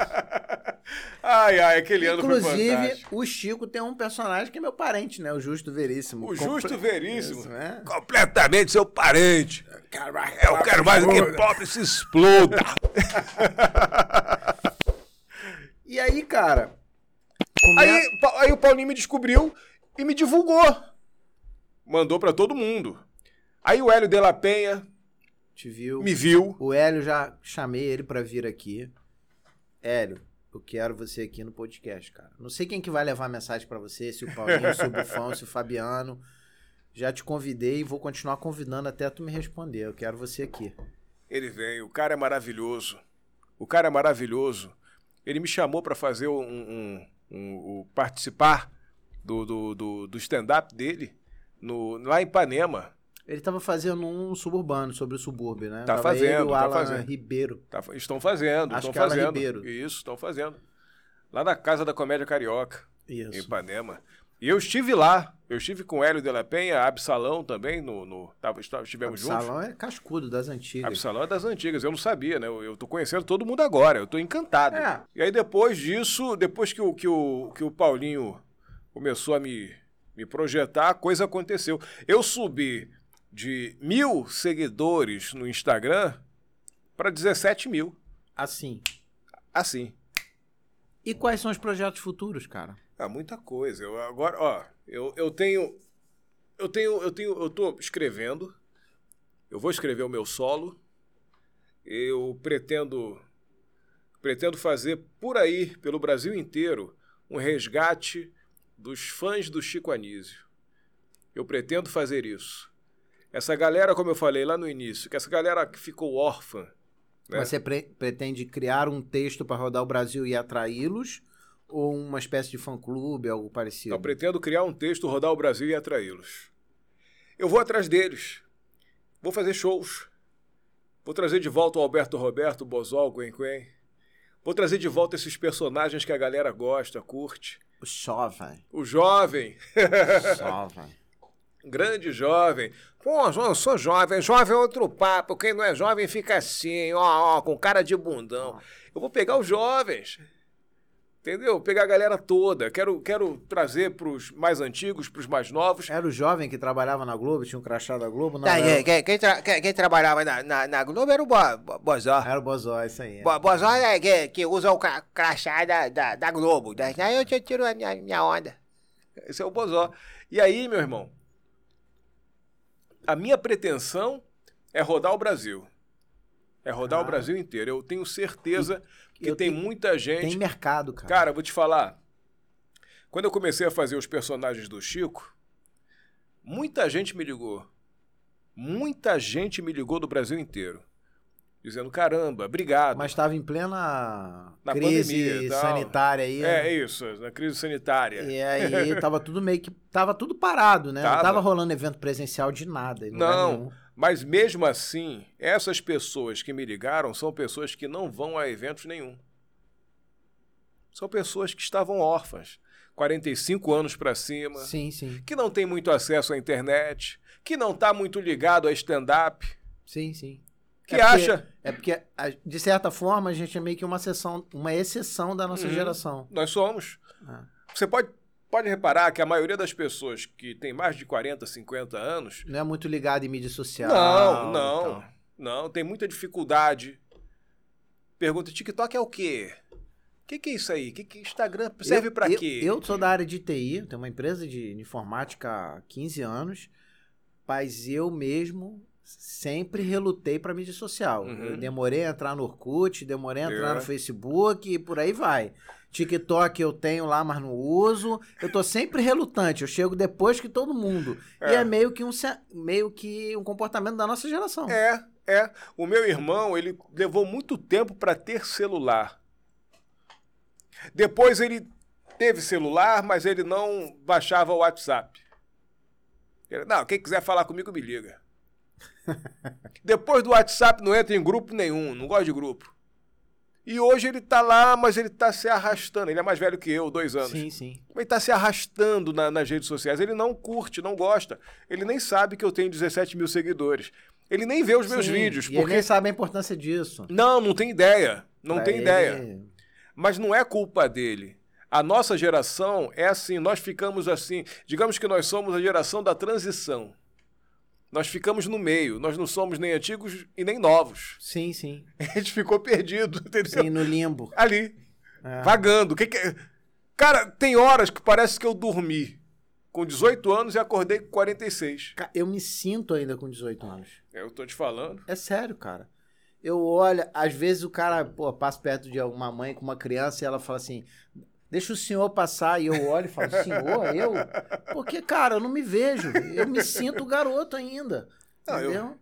ai, ai, aquele ano foi Inclusive, o Chico tem um personagem que é meu parente, né? O Justo Veríssimo. O Justo Veríssimo. Isso, né? Completamente seu parente. Eu quero mais que pobre se exploda. (laughs) E aí, cara... come- Aí, pa- aí o Paulinho me descobriu e me divulgou. Mandou pra todo mundo. Aí o Hélio de la Penha Te viu. me viu. O Hélio, já chamei ele pra vir aqui. Hélio, eu quero você aqui no podcast, cara. Não sei quem que vai levar a mensagem pra você, se o Paulinho, se o Bufão, se o Fabiano. Já te convidei e vou continuar convidando até tu me responder. Eu quero você aqui. Ele veio, o cara é maravilhoso. O cara é maravilhoso. Ele me chamou pra fazer um, um- um- o participar do, do, do, do stand-up dele no, lá em Ipanema. Ele tava fazendo um suburbano sobre o subúrbio, né? Tá Tava fazendo, ele tá Alan fazendo. Ribeiro. Tá- estão fazendo, Acho estão que é Alan fazendo. Ribeiro. Isso, estão fazendo. Lá na Casa da Comédia Carioca, em Isso. Ipanema. E eu estive lá. Eu estive com o Hélio de la Penha, Absalão também, no, no, tava, estivemos juntos. Salão é cascudo das antigas. Absalão é das antigas, eu não sabia, né? Eu, eu tô conhecendo todo mundo agora, eu tô encantado. É. E aí depois disso, depois que o, que o, que o Paulinho começou a me, me projetar, a coisa aconteceu. Eu subi de mil seguidores no Instagram para 17 mil. Assim. Assim. E quais são os projetos futuros, cara? Ah, muita coisa. Eu, agora, ó, eu, eu tenho. Eu tenho. Eu tenho. Eu tô escrevendo. Eu vou escrever o meu solo. Eu pretendo. Pretendo fazer por aí, pelo Brasil inteiro, um resgate dos fãs do Chico Anísio. Eu pretendo fazer isso. Essa galera, como eu falei lá no início, que essa galera que ficou órfã. né? Você pre- pretende criar um texto para rodar o Brasil e atraí-los? Ou uma espécie de fã-clube, algo parecido? Eu pretendo criar um texto, rodar o Brasil e atraí-los. Eu vou atrás deles. Vou fazer shows. Vou trazer de volta o Alberto Roberto, o Bozol, o Gwen Quen. Vou trazer de volta esses personagens que a galera gosta, curte. O jovem. O jovem, jovem. Grande jovem. Pô, eu sou jovem. Jovem é outro papo. Quem não é jovem fica assim, ó, ó, com cara de bundão. Eu vou pegar os jovens. Entendeu? Pegar a galera toda. Quero, quero trazer pros mais antigos, pros mais novos. Era o jovem que trabalhava na Globo, tinha um crachá da Globo? Não, Tá, era, quem, quem- quem tra- quem- quem trabalhava na, na, na Globo era o Bo, Bo, Bozó. era o Bozó, isso aí. Bo, Bozó é que, que usa o cra- crachá da, da, da Globo. Daí eu te- tiro a minha, minha onda. Esse é o Bozó. E aí, meu irmão, a minha pretensão é rodar o Brasil. É rodar Ah. o Brasil inteiro. Eu tenho certeza que eu tem tenho- muita gente. Tem mercado, cara. Cara, vou te falar. Quando eu comecei a fazer os personagens do Chico, muita gente me ligou. Muita gente me ligou do Brasil inteiro. Dizendo, caramba, obrigado. Mas estava em plena Na crise pandemia sanitária aí. É, é isso, na crise sanitária. E aí tava tudo meio que. Tava tudo parado, né? Não Tava. tava rolando evento presencial de nada. em lugar Não, mas mesmo assim, essas pessoas que me ligaram são pessoas que não vão a eventos nenhum. São pessoas que estavam órfãs, 45 anos para cima, Sim, sim. que não tem muito acesso à internet, que não tá muito ligado a stand-up, Sim, sim. Que É porque- acha. É porque, de certa forma, a gente é meio que uma exceção, uma exceção da nossa Uhum. geração. Nós somos. Ah. Você pode, pode reparar que a maioria das pessoas que tem mais de 40, 50 anos. Não é muito ligado em mídia social. Não, e não. tal. Não, tem muita dificuldade. Pergunta: TikTok é o quê? O que, que é isso aí? Que, que Instagram serve Eu- pra eu- quê? Eu sou da área de TI, tenho uma empresa de informática há 15 anos, mas eu mesmo sempre relutei para mídia social. Uhum. Eu demorei a entrar no Orkut, demorei a entrar É. no Facebook e por aí vai. TikTok eu tenho lá, mas não uso. Eu tô sempre relutante, eu chego depois que todo mundo. E É. é meio que um meio que um comportamento da nossa geração. É, é. O meu irmão, ele levou muito tempo para ter celular. Depois ele teve celular, mas ele não baixava o WhatsApp. Ele, não, quem quiser falar comigo, me liga. (laughs) Depois do WhatsApp não entra em grupo nenhum, não gosta de grupo. E hoje ele tá lá, mas ele tá se arrastando. Ele é mais velho que eu, dois anos. Sim, sim. Ele tá se arrastando na- nas redes sociais. Ele não curte, não gosta. Ele nem sabe que eu tenho 17 mil seguidores. Ele nem vê os meus Sim, vídeos. E ele Porque. nem sabe a importância disso. Não, não tem ideia. Não Pra tem ele- ideia. Mas não é culpa dele. A nossa geração é assim, nós ficamos assim. Digamos que nós somos a geração da transição. Nós ficamos no meio. Nós não somos nem antigos e nem novos. (laughs) Sim, sim. A gente ficou perdido, (laughs) entendeu? Sim, no limbo. Ali, É. vagando. Que que é? Cara, tem horas que parece que eu dormi com 18 anos e acordei com 46. Ca- Eu me sinto ainda com 18 anos. Eu tô te falando. É sério, cara. Eu olho, às vezes o cara, pô, passa perto de alguma mãe com uma criança e ela fala assim: deixa o senhor passar. E eu olho e falo: senhor, eu? Porque, cara, eu não me vejo. Eu me sinto garoto ainda. Não, eu- entendeu?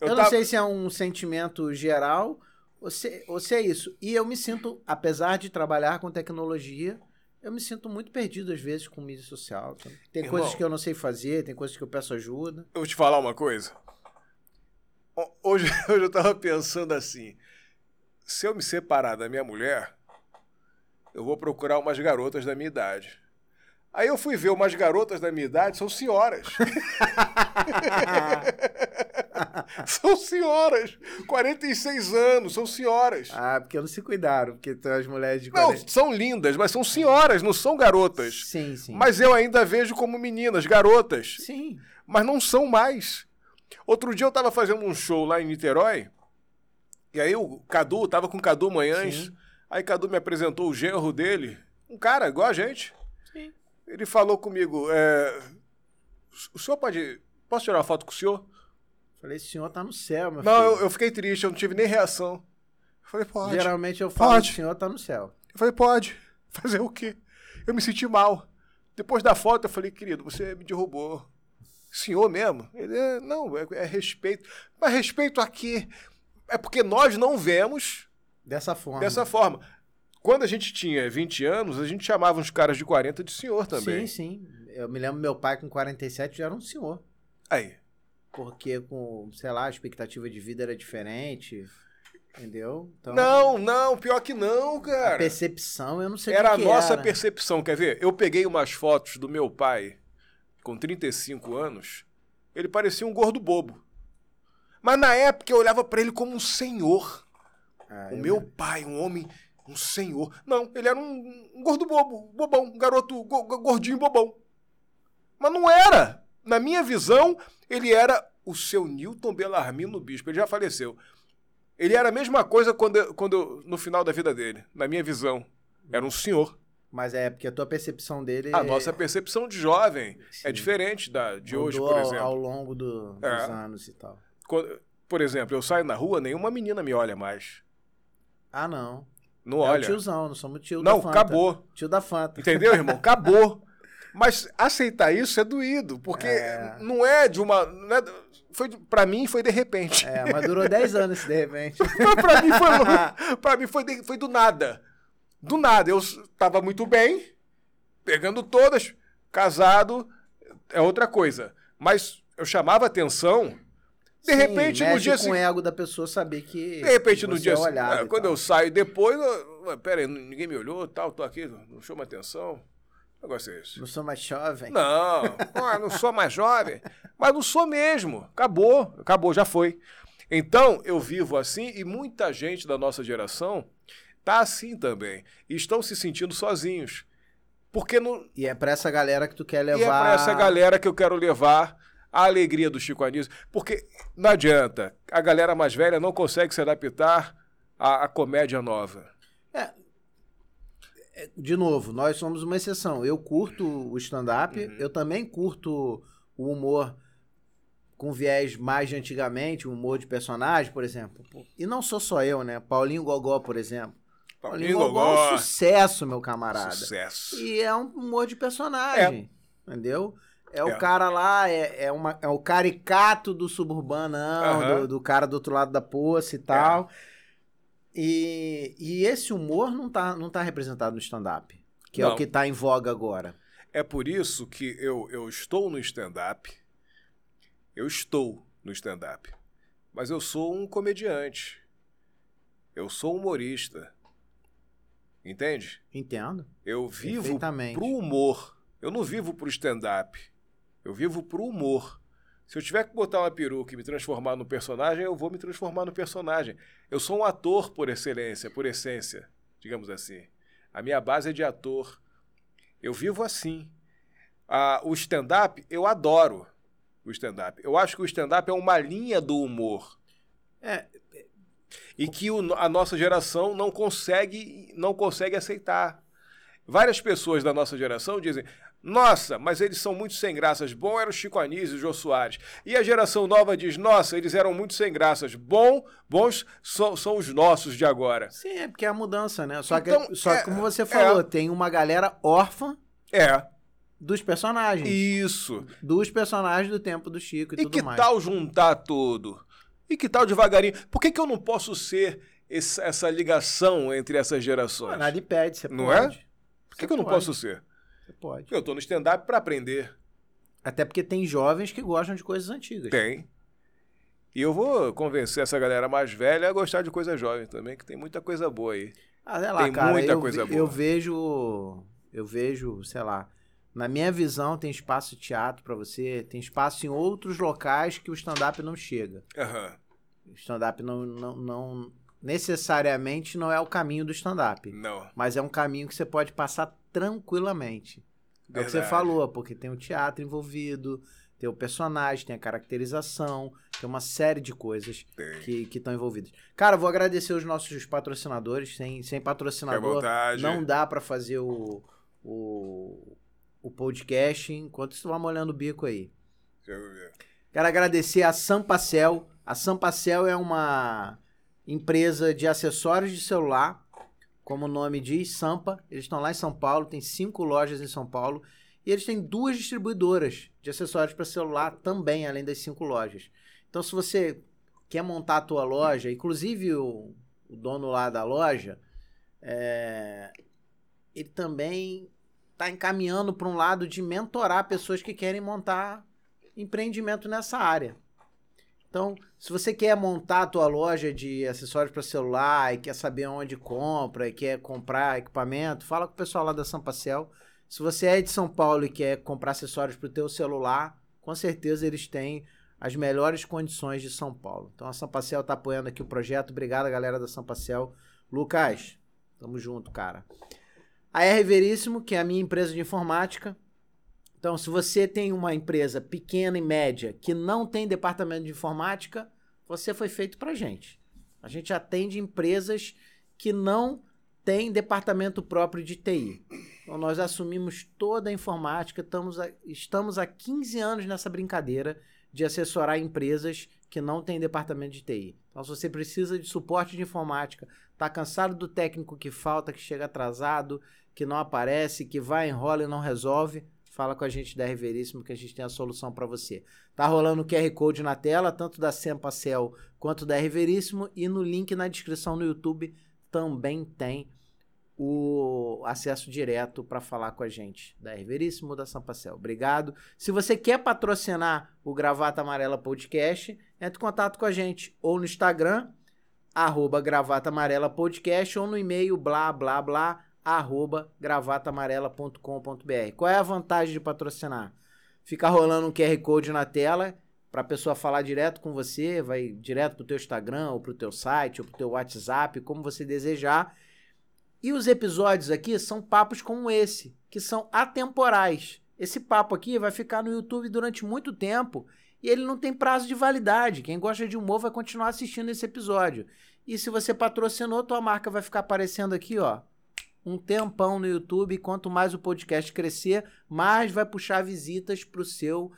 Eu, Eu, não tava- sei se é um sentimento geral ou se, ou se é isso. E eu me sinto, apesar de trabalhar com tecnologia, eu me sinto muito perdido às vezes com mídia social. Tem Irmão. coisas que eu não sei fazer, tem coisas que eu peço ajuda. Eu vou te falar uma coisa. Ho- Hoje, (laughs) hoje eu tava pensando assim: se eu me separar da minha mulher, eu vou procurar umas garotas da minha idade. Aí eu fui ver umas garotas da minha idade, são senhoras. (laughs) são senhoras. 46 anos, são senhoras. ah, porque não se cuidaram, porque tem as mulheres de Não, 40. são lindas, mas são senhoras, não são garotas. Sim, sim. Mas eu ainda vejo como meninas, garotas. Sim. mas não são mais. Outro dia eu tava fazendo um show lá em Niterói, e aí o Cadu, tava com o Cadu Manhãs, Sim. Aí Cadu me apresentou o genro dele, um cara igual a gente. Sim. Ele falou comigo, é, o senhor pode, posso tirar uma foto com o senhor? Falei, esse senhor tá no céu, meu Não, filho. eu, eu fiquei triste, eu não tive nem reação. Eu falei, pode. Geralmente eu falo, Pode. o senhor tá no céu. Eu falei, pode. (laughs) Fazer o quê? Eu me senti mal. Depois da foto, eu falei, querido, você me derrubou. Senhor mesmo? Ele, "É, não, é, é respeito. Mas respeito a quê? É porque nós não vemos Dessa forma. dessa forma. Quando a gente tinha 20 anos, a gente chamava uns caras de 40 de senhor também. Sim, sim. Eu me lembro meu pai com 47 já era um senhor. Aí. Porque com, sei lá, a expectativa de vida era diferente. Entendeu? Então, Não, não, pior que não, A cara. percepção, eu não sei o Era que a que nossa era. percepção. Quer ver? Eu peguei umas fotos do meu pai com 35 anos. Ele parecia um gordo bobo. Mas na época eu olhava pra ele como um senhor. Ah, o eu meu lembro. pai, um homem, um senhor. Não, ele era um, um gordo bobo, bobão, um garoto go- go- gordinho bobão. Mas não era. Na minha visão, ele era o seu Newton Bellarmino Bispo. Ele já faleceu. Ele era a mesma coisa quando, quando no final da vida dele, na minha visão. Era um senhor. Mas é porque a tua percepção dele A nossa percepção de jovem é Sim. diferente da de hoje, mudou por ao- exemplo. Ao longo do- dos É. anos e tal. Quando- por exemplo, eu saio na rua, nenhuma menina me olha mais. Ah, não. Não é olha. tiozão, não somos tio Não, da Fanta. acabou. Tio da Fanta. Entendeu, irmão? (laughs) Acabou. Mas aceitar isso é doído, porque É. não é de uma. Não é, foi, pra mim foi de repente. É, mas durou 10 anos de repente. (laughs) Mas pra mim, foi, pra mim foi, de- foi do nada. Do nada. Eu tava muito bem, pegando todas, casado, é outra coisa. Mas eu chamava atenção. De Sim, repente, no dia com o seguinte. ego da pessoa saber que. De repente, no você dia é olhado e quando eu saio depois, eu, pera aí, ninguém me olhou, tal, tô aqui, não chama atenção. Que negócio é esse? Não sou mais jovem. Não, (laughs) ah, não sou mais jovem. Mas não sou mesmo. Acabou, acabou, já foi. Então, eu vivo assim e muita gente da nossa geração tá assim também. E estão se sentindo sozinhos. Porque não, E é pra essa galera que tu quer e levar. é pra essa galera que eu quero levar a alegria do Chico Anísio. Porque não adianta, a galera mais velha não consegue se adaptar à, à comédia nova. De novo, nós somos uma exceção. Eu curto o stand-up, Uhum. eu também curto o humor com viés mais de antigamente, o humor de personagem, por exemplo. E não sou só eu, né? Paulinho Gogó, por exemplo. Paulinho, Gogó é um sucesso, meu camarada. Sucesso. E é um humor de personagem, entendeu? É o É. cara lá, é, é, uma, é o caricato do suburbanão. É. do, do cara do outro lado da poça e tal. E, e esse humor não tá, não tá representado no stand-up, que é Não. o que tá em voga agora. É por isso que eu, eu estou no stand-up, Eu estou no stand-up. Mas eu sou um comediante. Eu sou humorista. Entende? Entendo. Eu vivo pro humor. Eu não vivo pro stand-up. Eu vivo pro humor. Se eu tiver que botar uma peruca e me transformar no personagem, eu vou me transformar no personagem. Eu sou um ator por excelência, por essência, digamos assim. A minha base é de ator. Eu vivo assim. Ah, o stand-up, eu adoro o stand-up. Eu acho que o stand-up é uma linha do humor. É, E que o- a nossa geração não consegue, não consegue aceitar. Várias pessoas da nossa geração dizem: Nossa, mas eles são muito sem graças. Bom era o Chico Anísio e o Jô Soares. E a geração nova diz: Nossa, eles eram muito sem graças. Bom, bons são, são os nossos de agora. sim, é porque é a mudança, né? Só que, Então, só que é- como você falou, é. tem uma galera órfã É, dos personagens. isso. Dos personagens do tempo do Chico e, E tudo que mais. tal juntar tudo? E que tal devagarinho? Por que, que eu não posso ser essa ligação entre essas gerações? Nada impede, você Não pode. Por que, que eu não pode. posso ser? Você pode. Eu tô no stand-up para aprender. Até porque tem jovens que gostam de coisas antigas. Tem. E eu vou convencer essa galera mais velha a gostar de coisa jovem também, que tem muita coisa boa aí. Ah, sei lá, Tem cara, muita eu, coisa ve- eu boa. vejo, eu vejo, sei lá, na minha visão tem espaço de teatro pra você, tem espaço em outros locais que o stand-up não chega. Aham. O stand-up não, não, não necessariamente não é o caminho do stand-up, Não. mas é um caminho que você pode passar tranquilamente. É o que você Verdade. falou, porque tem o teatro envolvido, tem o personagem, tem a caracterização, tem uma série de coisas Tem. que estão envolvidas. Cara, vou agradecer os nossos patrocinadores. Sem, sem patrocinador, não dá pra fazer o, o, o podcast enquanto você vai molhando o bico aí. Deixa eu ver. Quero agradecer a Sampacel. A Sampacel é uma empresa de acessórios de celular, como o nome diz, Sampa. Eles estão lá em São Paulo, tem cinco lojas em São Paulo. E eles têm duas distribuidoras de acessórios para celular também, além das cinco lojas. Então, se você quer montar a tua loja, inclusive o, o dono lá da loja, é, ele também está encaminhando para um lado de mentorar pessoas que querem montar empreendimento nessa área. Então, se você quer montar a tua loja de acessórios para celular e quer saber onde compra e quer comprar equipamento, fala com o pessoal lá da Sampacel. Se você é de São Paulo e quer comprar acessórios para o teu celular, com certeza eles têm as melhores condições de São Paulo. Então a Sampacel está apoiando aqui o projeto. Obrigado, galera da Sampacel. Lucas, tamo junto, cara. A R Veríssimo, que é a minha empresa de informática, então, se você tem uma empresa pequena e média que não tem departamento de informática, você foi feito para gente. A gente atende empresas que não têm departamento próprio de TI. Então, nós assumimos toda a informática, estamos há, estamos há 15 anos nessa brincadeira de assessorar empresas que não têm departamento de TI. Então, se você precisa de suporte de informática, está cansado do técnico que falta, que chega atrasado, que não aparece, que vai, enrola e não resolve, fala com a gente da R Veríssimo que a gente tem a solução para você. Tá rolando o QR Code na tela, tanto da Sempacel quanto da R Veríssimo, e no link na descrição no YouTube também tem o acesso direto para falar com a gente da R Veríssimo da Sampacel. Obrigado. Se você quer patrocinar o Gravata Amarela Podcast, entre em contato com a gente ou no Instagram, arroba Gravata Amarela Podcast, ou no e-mail blá blá blá arroba gravatamarela.com.br. Qual é a vantagem de patrocinar? Fica rolando um QR Code na tela para a pessoa falar direto com você, vai direto para o teu Instagram, ou para o teu site, ou para o teu WhatsApp, como você desejar. E os episódios aqui são papos como esse, que são atemporais. Esse papo aqui vai ficar no YouTube durante muito tempo e ele não tem prazo de validade. Quem gosta de humor vai continuar assistindo esse episódio. E se você patrocinou, tua marca vai ficar aparecendo aqui, ó, um tempão no YouTube. Quanto mais o podcast crescer, mais vai puxar visitas para o seu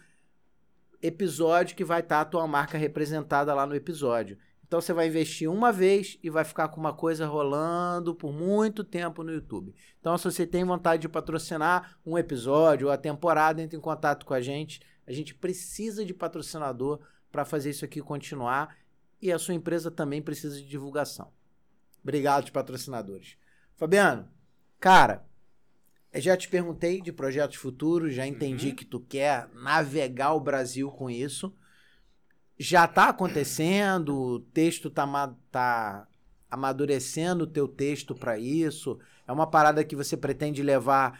episódio que vai estar a tua marca representada lá no episódio. Então você vai investir uma vez e vai ficar com uma coisa rolando por muito tempo no YouTube. Então, se você tem vontade de patrocinar um episódio ou a temporada, entre em contato com a gente. A gente precisa de patrocinador para fazer isso aqui continuar e a sua empresa também precisa de divulgação. Obrigado, patrocinadores. Fabiano, cara, já te perguntei de projetos futuros, já entendi Uhum. que tu quer navegar o Brasil com isso. já tá acontecendo, o texto tá, tá amadurecendo o teu texto para isso? É uma parada que você pretende levar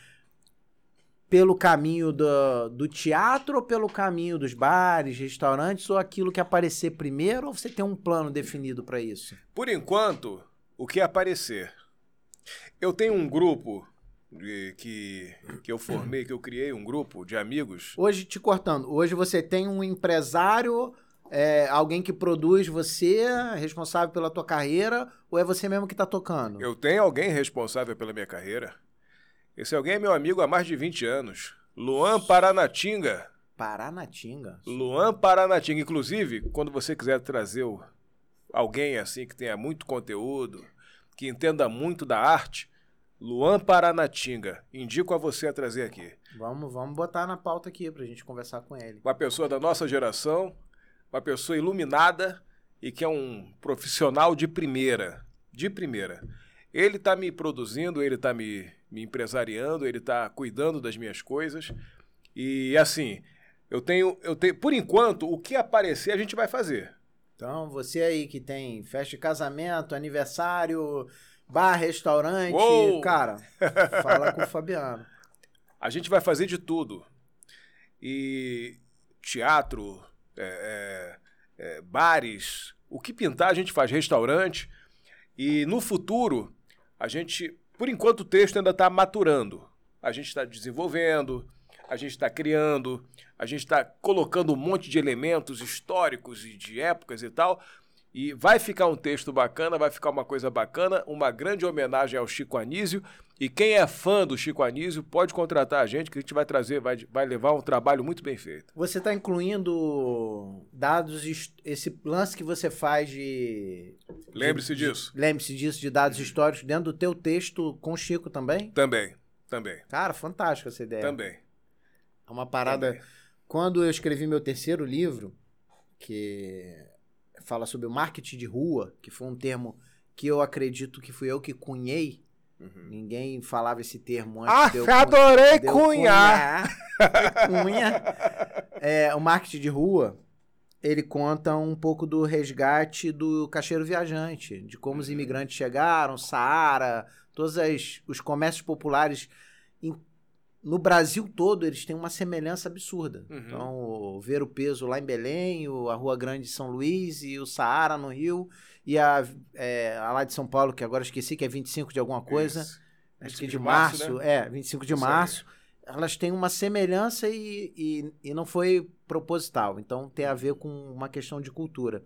pelo caminho do, do teatro ou pelo caminho dos bares, restaurantes ou aquilo que aparecer primeiro ou você tem um plano definido para isso? Por enquanto, o que aparecer. Eu tenho um grupo de, que, que eu formei, que eu criei um grupo de amigos. Hoje, te cortando, hoje você tem um empresário, é, alguém que produz você, responsável pela tua carreira, ou é você mesmo que está tocando? Eu tenho alguém responsável pela minha carreira. Esse alguém é meu amigo há mais de 20 anos. Luan Paranatinga. Paranatinga? Luan Paranatinga. Inclusive, quando você quiser trazer alguém assim que tenha muito conteúdo, que entenda muito da arte, Luan Paranatinga. Indico a você a trazer aqui. Vamos, vamos botar na pauta aqui pra gente conversar com ele. Uma pessoa da nossa geração, uma pessoa iluminada e que é um profissional de primeira. De primeira. Ele está me produzindo, ele está me, me empresariando, ele está cuidando das minhas coisas. E assim, eu tenho, eu tenho, por enquanto, o que aparecer a gente vai fazer. Então, você aí que tem festa de casamento, aniversário, bar, restaurante, Uou! cara, (laughs) fala com o Fabiano. A gente vai fazer de tudo. E teatro, é, é, é, bares, o que pintar a gente faz, restaurante. E no futuro, a gente, por enquanto, o texto ainda está maturando. A gente está desenvolvendo, a gente está criando, a gente está colocando um monte de elementos históricos e de épocas e tal. E vai ficar um texto bacana, vai ficar uma coisa bacana, uma grande homenagem ao Chico Anísio. E quem é fã do Chico Anísio pode contratar a gente, que a gente vai trazer, vai, vai levar um trabalho muito bem feito. Você está incluindo dados, esse lance que você faz de. Lembre-se disso. Lembre-se disso, de dados históricos dentro do teu texto com o Chico também? Também, também. Cara, fantástica essa ideia. Também. É uma parada. Quando eu escrevi meu terceiro livro, que fala sobre o marketing de rua, que foi um termo que eu acredito que fui eu que cunhei. Uhum. Ninguém falava esse termo antes. Ah, de eu (laughs) adorei de eu cunhar! (laughs) Cunha. É, o marketing de rua, ele conta um pouco do resgate do cacheiro viajante, de como os imigrantes chegaram, Saara, todos as, os comércios populares em no Brasil todo eles têm uma semelhança absurda. Uhum. Então, o Ver o Peso lá em Belém, o, a Rua Grande de São Luís e o Saara no Rio, e a, é, a lá de São Paulo, que agora esqueci, que é 25 de alguma coisa. Isso. Acho que 25 de de março, março, né? é, 25 de Isso março. Elas têm uma semelhança e, e, e não foi proposital. Então, tem a ver com uma questão de cultura.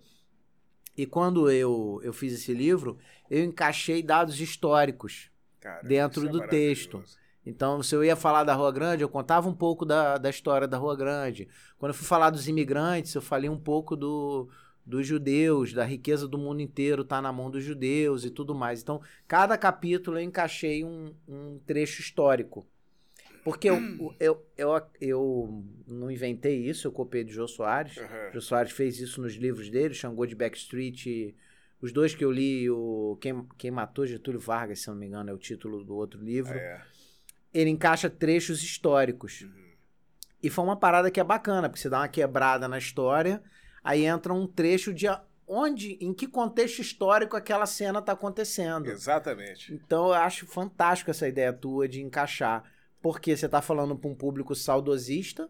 E quando eu, eu fiz esse livro, eu encaixei dados históricos Cara, dentro é do texto. Então, se eu ia falar da Rua Grande, eu contava um pouco da, da história da Rua Grande. Quando eu fui falar dos imigrantes, eu falei um pouco do, dos judeus, da riqueza do mundo inteiro tá na mão dos judeus e tudo mais. Então, cada capítulo eu encaixei um, um trecho histórico. Porque eu, eu, eu, eu não inventei isso, eu copiei do Jô Soares. Uhum. Jô Soares fez isso nos livros dele, Xangô de Backstreet. e Os dois que eu li, o Quem, Quem Matou Getúlio Vargas, se não me engano, é o título do outro livro É. ele encaixa trechos históricos. E foi uma parada que é bacana, porque você dá uma quebrada na história, aí entra um trecho de onde, em que contexto histórico aquela cena está acontecendo. Exatamente. Então eu acho fantástico essa ideia tua de encaixar, porque você está falando para um público saudosista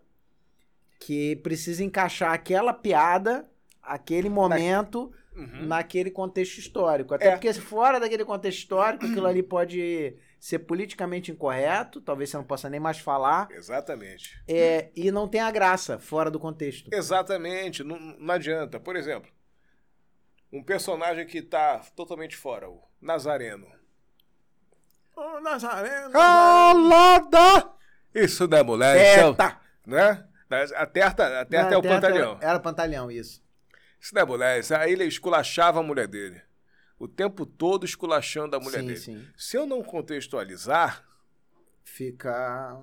que precisa encaixar aquela piada, aquele momento Uhum. naquele contexto histórico. Até É. porque fora daquele contexto histórico, aquilo (clears throat) ali pode ser politicamente incorreto, talvez você não possa nem mais falar, Exatamente. é, e não tem a graça fora do contexto. Exatamente. Não, não adianta. Por exemplo, um personagem que tá totalmente fora, o Nazareno. Ô, Nazareno. Calada! Isso não é mulher, isso Teta! é, né? A terta, a terta é o teta pantalhão. Era pantalhão, isso. Isso não é mulher, isso aí ele esculachava a mulher dele. O tempo todo esculachando a mulher sim, dele. sim. Se eu não contextualizar, Fica.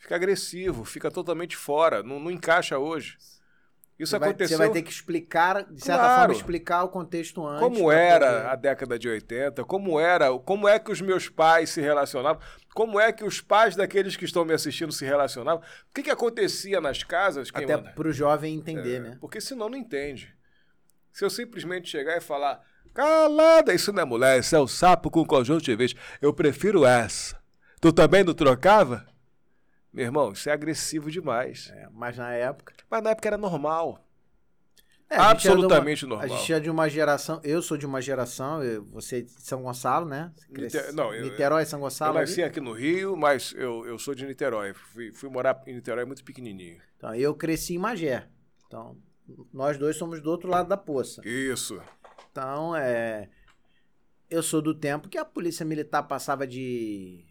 fica agressivo, fica totalmente fora, não, não encaixa hoje. Isso você vai, aconteceu. Você vai ter que explicar, de certa Claro. forma, explicar o contexto antes. Como era poder- a década de 80, como era, como é que os meus pais se relacionavam, como é que os pais daqueles que estão me assistindo se relacionavam, o que, que acontecia nas casas, Até manda? pro jovem entender, É, né? Porque senão não entende. Se eu simplesmente chegar e falar, calada, isso não é mulher, isso é o sapo com conjuntivite, eu prefiro essa. Tu também não trocava? Meu irmão, isso é agressivo demais. É, mas na época. Mas na época era normal. É, a gente de uma- Absolutamente normal. A gente é de uma geração. Eu sou de uma geração, eu- você é de São Gonçalo, né? Você cresce- Nite- não, eu- Niterói, São Eu Gonçalo. ali? nasci aqui no Rio, mas eu, eu sou de Niterói. Fui, fui morar em Niterói muito pequenininho. Então, eu cresci em Magé. Então, nós dois somos do outro lado da poça. Isso. Então, é. Eu sou do tempo que a polícia militar passava de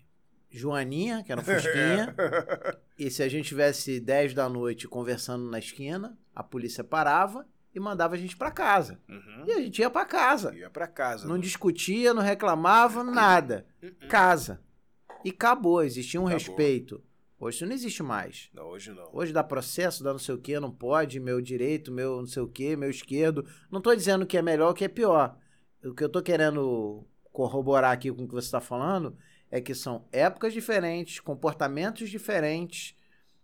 Joaninha, que era um Fusquinha. (laughs) E se a gente tivesse 10 da noite conversando na esquina, a polícia parava e mandava a gente pra casa. Uhum. E a gente ia pra casa. Ia pra casa. Não discutia, não reclamava, nada. Uh-uh. Casa. E acabou, existia um Acabou. respeito. Hoje isso não existe mais. Não, hoje não. Hoje dá processo, dá não sei o que, não pode, meu direito, meu não sei o que, meu esquerdo. Não tô dizendo que é melhor ou que é pior. O que eu tô querendo corroborar aqui com o que você está falando é que são épocas diferentes, comportamentos diferentes,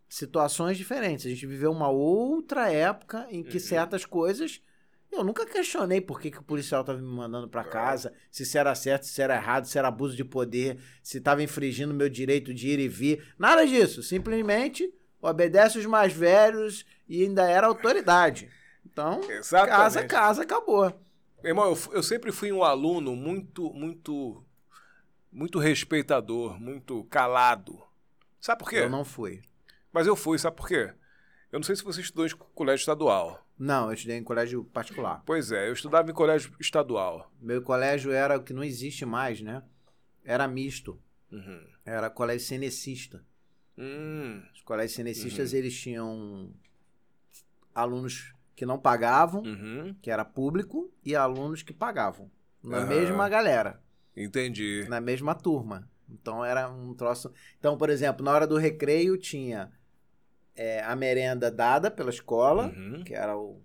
situações diferentes. A gente viveu uma outra época em que Uhum. certas coisas eu nunca questionei por que, que o policial estava me mandando para casa, se isso era certo, se era errado, se era abuso de poder, se estava infringindo meu direito de ir e vir. Nada disso. Simplesmente obedece os mais velhos e ainda era autoridade. Então, Exatamente. casa, casa, acabou. Irmão, eu, eu sempre fui um aluno muito, muito, muito respeitador, muito calado. Sabe por quê? Eu não fui. Mas eu fui, sabe por quê? Eu não sei se você estudou em colégio estadual. Não, eu estudei em colégio particular. Pois é, eu estudava em colégio estadual. Meu colégio era o que não existe mais, né? Era misto. Uhum. Era colégio cenecista. Hum, Os colégios cenecistas, eles tinham alunos que não pagavam, uhum. que era público, e alunos que pagavam. Na mesma galera, Entendi. na mesma turma. Então era um troço. Então, por exemplo, na hora do recreio tinha é, a merenda dada pela escola, Uhum. que era o.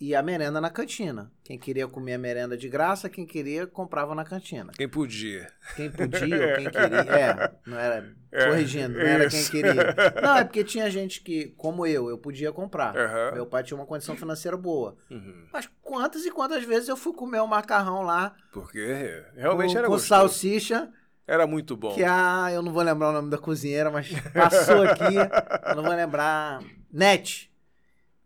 E a merenda na cantina. Quem queria comer a merenda de graça, quem queria comprava na cantina. Quem podia. Quem podia ou quem queria. (laughs) É, não era. É, corrigindo, não era quem queria. (laughs) Não, é porque tinha gente que, como eu, eu podia comprar. Aham. Meu pai tinha uma condição financeira boa. Uhum. Mas quantas e quantas vezes eu fui comer o macarrão lá Porque realmente com, era com gostoso. salsicha, Era muito bom. que a. Eu não vou lembrar o nome da cozinheira, mas passou aqui. (laughs) eu não vou lembrar. Net.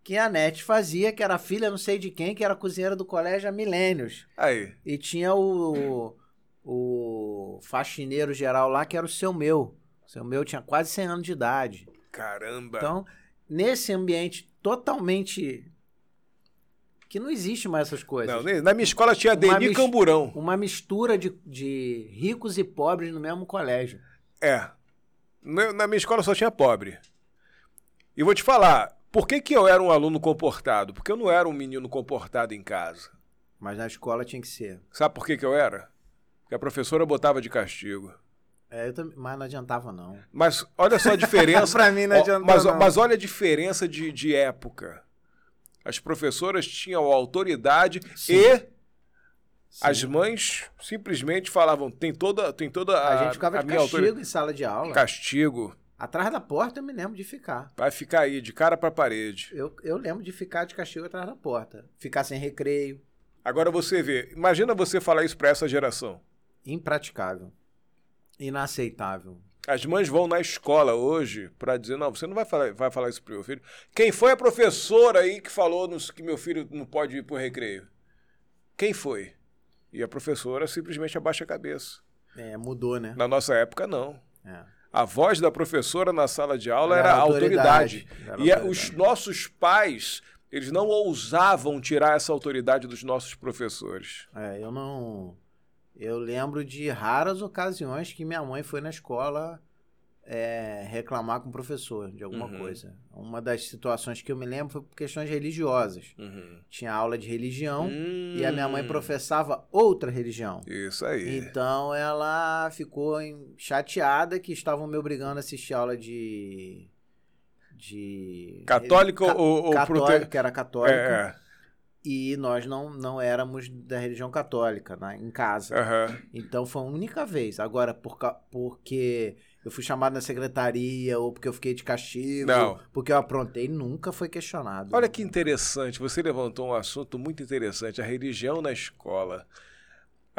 Que a Net fazia, que era filha não sei de quem, que era cozinheira do colégio há milênios. Aí. E tinha o, o faxineiro geral lá, que era o seu meu. O seu meu tinha quase 100 anos de idade. Caramba. Então, nesse ambiente totalmente. Que não existe mais essas coisas. Não, na minha escola tinha Deni Camburão. Uma mistura de, de ricos e pobres no mesmo colégio. É. Na minha escola só tinha pobre. E vou te falar, por que, que eu era um aluno comportado? Porque eu não era um menino comportado em casa. Mas na escola tinha que ser. Sabe por que, que eu era? Porque a professora botava de castigo. É, eu também, mas não adiantava, não. Mas olha só a diferença. (laughs) Pra mim não Ó, adiantou, mas, mas olha a diferença de, de época. As professoras tinham autoridade Sim. e Sim. as mães simplesmente falavam: tem toda, tem toda a, A, gente ficava a de castigo em sala de aula. Castigo. Atrás da porta eu me lembro de ficar. Vai ficar aí, de cara pra parede. Eu, eu lembro de ficar de castigo atrás da porta. Ficar sem recreio. Agora você vê, imagina você falar isso pra essa geração. Impraticável. Inaceitável. As mães vão na escola hoje pra dizer: não, você não vai falar, vai falar isso pro meu filho. Quem foi a professora aí que falou nos- que meu filho não pode ir pro recreio? Quem foi? E a professora simplesmente abaixa a cabeça. É, mudou, né? Na nossa época, não. É. A voz da professora na sala de aula Era era, autoridade. autoridade. Era E autoridade. os nossos pais, eles não ousavam tirar essa autoridade dos nossos professores. É, eu não. Eu lembro de raras ocasiões que minha mãe foi na escola é, reclamar com o professor de alguma Uhum. coisa. Uma das situações que eu me lembro foi por questões religiosas. Uhum. Tinha aula de religião Hum. e a minha mãe professava outra religião. Isso aí. Então ela ficou chateada que estavam me obrigando a assistir aula de, de Católica ca- ou, ou católica, prote- era católica. É, E nós não, não éramos da religião católica né, em casa. Aham. Então foi a única vez. Agora, por, porque eu fui chamado na secretaria ou porque eu fiquei de castigo, Não. porque eu aprontei, nunca foi questionado. Olha que interessante, você levantou um assunto muito interessante, a religião na escola.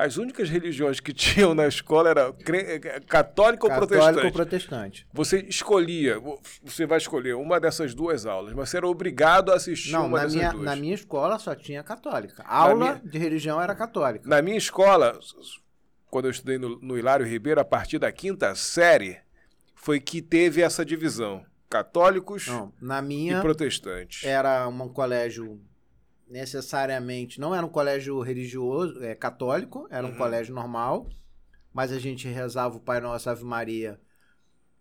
As únicas religiões que (laughs) tinham na escola era cre- católica ou Católico protestante. ou protestante. Você escolhia, você vai escolher uma dessas duas aulas, mas você era obrigado a assistir Não, uma na dessas minha, duas. na minha escola só tinha católica. A aula minha- de religião era católica. Na minha escola, quando eu estudei no, no Hilário Ribeiro, a partir da quinta série, foi que teve essa divisão: católicos Não, na e minha protestantes. era um colégio necessariamente, não era um colégio religioso, é católico, era um Uhum. colégio normal, mas a gente rezava o Pai Nosso Ave Maria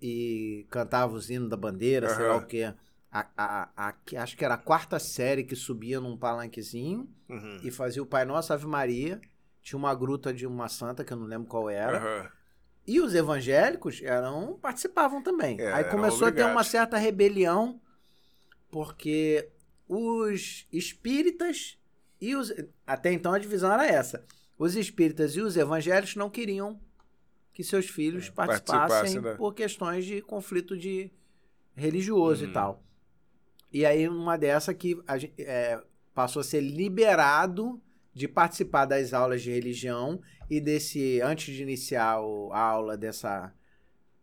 e cantava os hinos da bandeira, sei lá o quê. A, a- a- que- acho que era a quarta série que subia num palanquezinho Uhum. e fazia o Pai Nosso Ave Maria. Tinha uma gruta de uma santa que eu não lembro qual era. Aham. E os evangélicos eram participavam também. É, Aí começou a ter uma certa rebelião, porque os espíritas e os. Até então a divisão era essa. Os espíritas e os evangélicos não queriam que seus filhos participassem É, participassem da- por questões de conflito de religioso e tal. E aí, uma dessa que a é, passou a ser liberado de participar das aulas de religião e desse, antes de iniciar a aula dessa,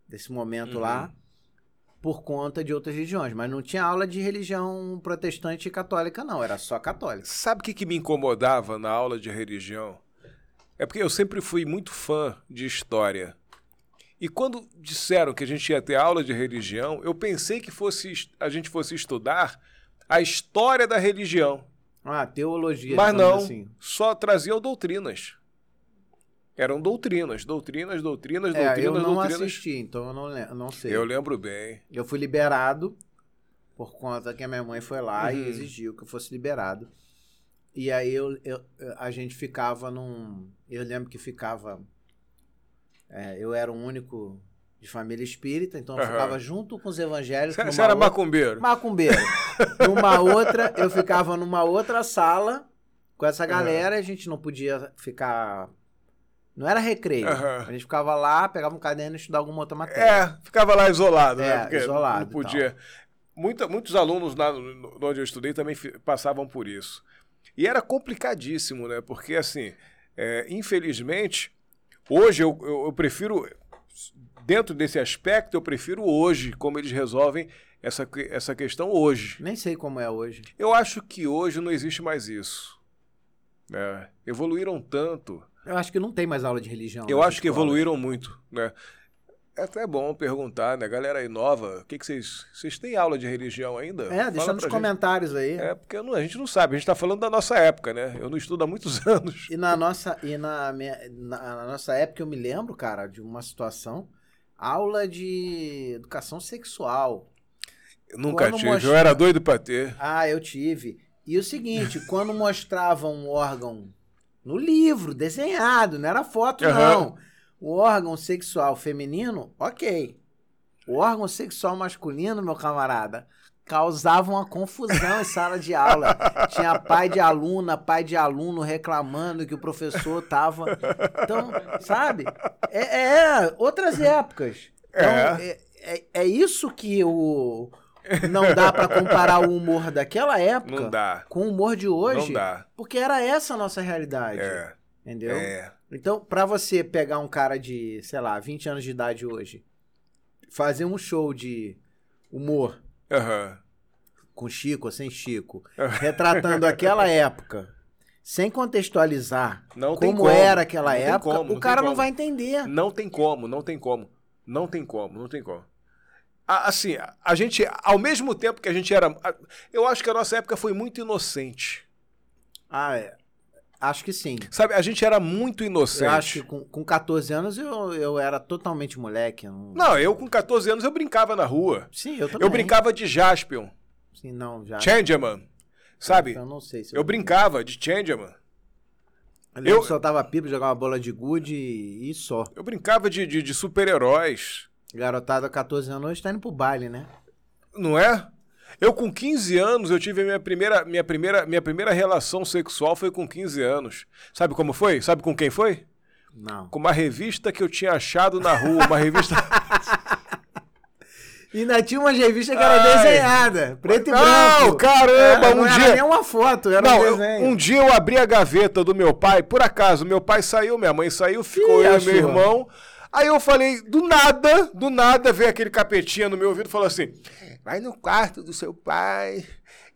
desse momento Uhum. lá, por conta de outras religiões. Mas não tinha aula de religião protestante e católica, não, era só católica. Sabe o que, que me incomodava na aula de religião? É porque eu sempre fui muito fã de história. E quando disseram que a gente ia ter aula de religião, eu pensei que fosse a gente fosse estudar a história da religião. Ah, teologia. Mas não, Assim. só traziam doutrinas. Eram doutrinas, doutrinas, doutrinas, É, eu doutrinas, não doutrinas. assisti, então eu não, eu não sei. Eu lembro bem. Eu fui liberado por conta que a minha mãe foi lá Uhum. e exigiu que eu fosse liberado. E aí eu, eu- a gente ficava num. Eu lembro que ficava. é, eu era o único de família espírita, então eu Aham. ficava junto com os evangélicos. Você era outra- macumbeiro? macumbeiro. (laughs) numa outra, eu ficava numa outra sala com essa galera, a gente não podia ficar. Não era recreio. Aham. A gente ficava lá, pegava um caderno e estudava alguma outra matéria. É, ficava lá isolado, É, né? Porque isolado Não podia. Muita, muitos alunos lá onde eu estudei também passavam por isso. E era complicadíssimo, né? Porque, assim, é, infelizmente, hoje eu, eu, eu prefiro, dentro desse aspecto, eu prefiro hoje como eles resolvem essa, essa questão hoje. Nem sei como é hoje. Eu acho que hoje não existe mais isso. né? Evoluíram tanto. Eu acho que não tem mais aula de religião. Eu acho que escolas. evoluíram muito, né? É até bom perguntar, né? Galera aí nova, o que, que vocês. Vocês têm aula de religião ainda? É, deixa Fala nos pra gente. comentários aí. É, porque não- a gente não sabe, a gente tá falando da nossa época, né? Eu não estudo há muitos (laughs) anos. E na nossa, e na, minha- na, na nossa época eu me lembro, cara, de uma situação. Aula de educação sexual. Eu nunca Quando tive, mostra- eu era doido pra ter. Ah, eu tive. E o seguinte, quando mostravam um órgão no livro, desenhado, não era foto, Aham. não. O órgão sexual feminino, ok. O órgão sexual masculino, meu camarada, causava uma confusão em sala de aula. Tinha pai de aluna, pai de aluno reclamando que o professor tava. Então, sabe? É, é, outras épocas. Então, É. é, é, é isso que o. Não dá pra comparar o humor daquela época com o humor de hoje. Não dá. Porque era essa a nossa realidade. É. Entendeu? É. Então, pra você pegar um cara de, sei lá, 20 anos de idade hoje, fazer um show de humor Aham. com Chico ou sem Chico, retratando aquela (laughs) época, sem contextualizar Não como, como. era aquela Não época, como, o cara não vai entender. Não tem como, não tem como. Não tem como, não tem como. A- Assim, a- a gente, ao mesmo tempo que a gente era. a- Eu acho que a nossa época foi muito inocente. Ah, é. Acho que sim. Sabe, a gente era muito inocente. Eu acho que com, com 14 anos eu, eu era totalmente moleque. eu Não... Não, eu com 14 anos eu brincava na rua. Sim, eu também. Eu brincava de Jaspion, Sim, não, já. Changeman. Sabe? Eu não sei se Eu brincava de Changeman. Eu eu- soltava pipa, jogava bola de gude e, e só. Eu brincava de, de, de super-heróis. Garotada 14 anos hoje tá indo pro baile, né? Não é? Eu com 15 anos, eu tive a minha primeira, minha primeira, minha primeira relação sexual foi com 15 anos. Sabe como foi? Sabe com quem foi? Não. Com uma revista que eu tinha achado na rua, uma revista E (laughs) (laughs) ainda tinha uma revista que era Ai. desenhada, preto e Não, branco. caramba, É, um não dia- era nem uma foto, era Não, um eu- desenho. um dia eu abri a gaveta do meu pai, por acaso, meu pai saiu, minha mãe saiu, ficou Ih, eu e meu irmão. Aí eu falei, do nada, do nada, veio aquele capetinha no meu ouvido e falou assim: vai no quarto do seu pai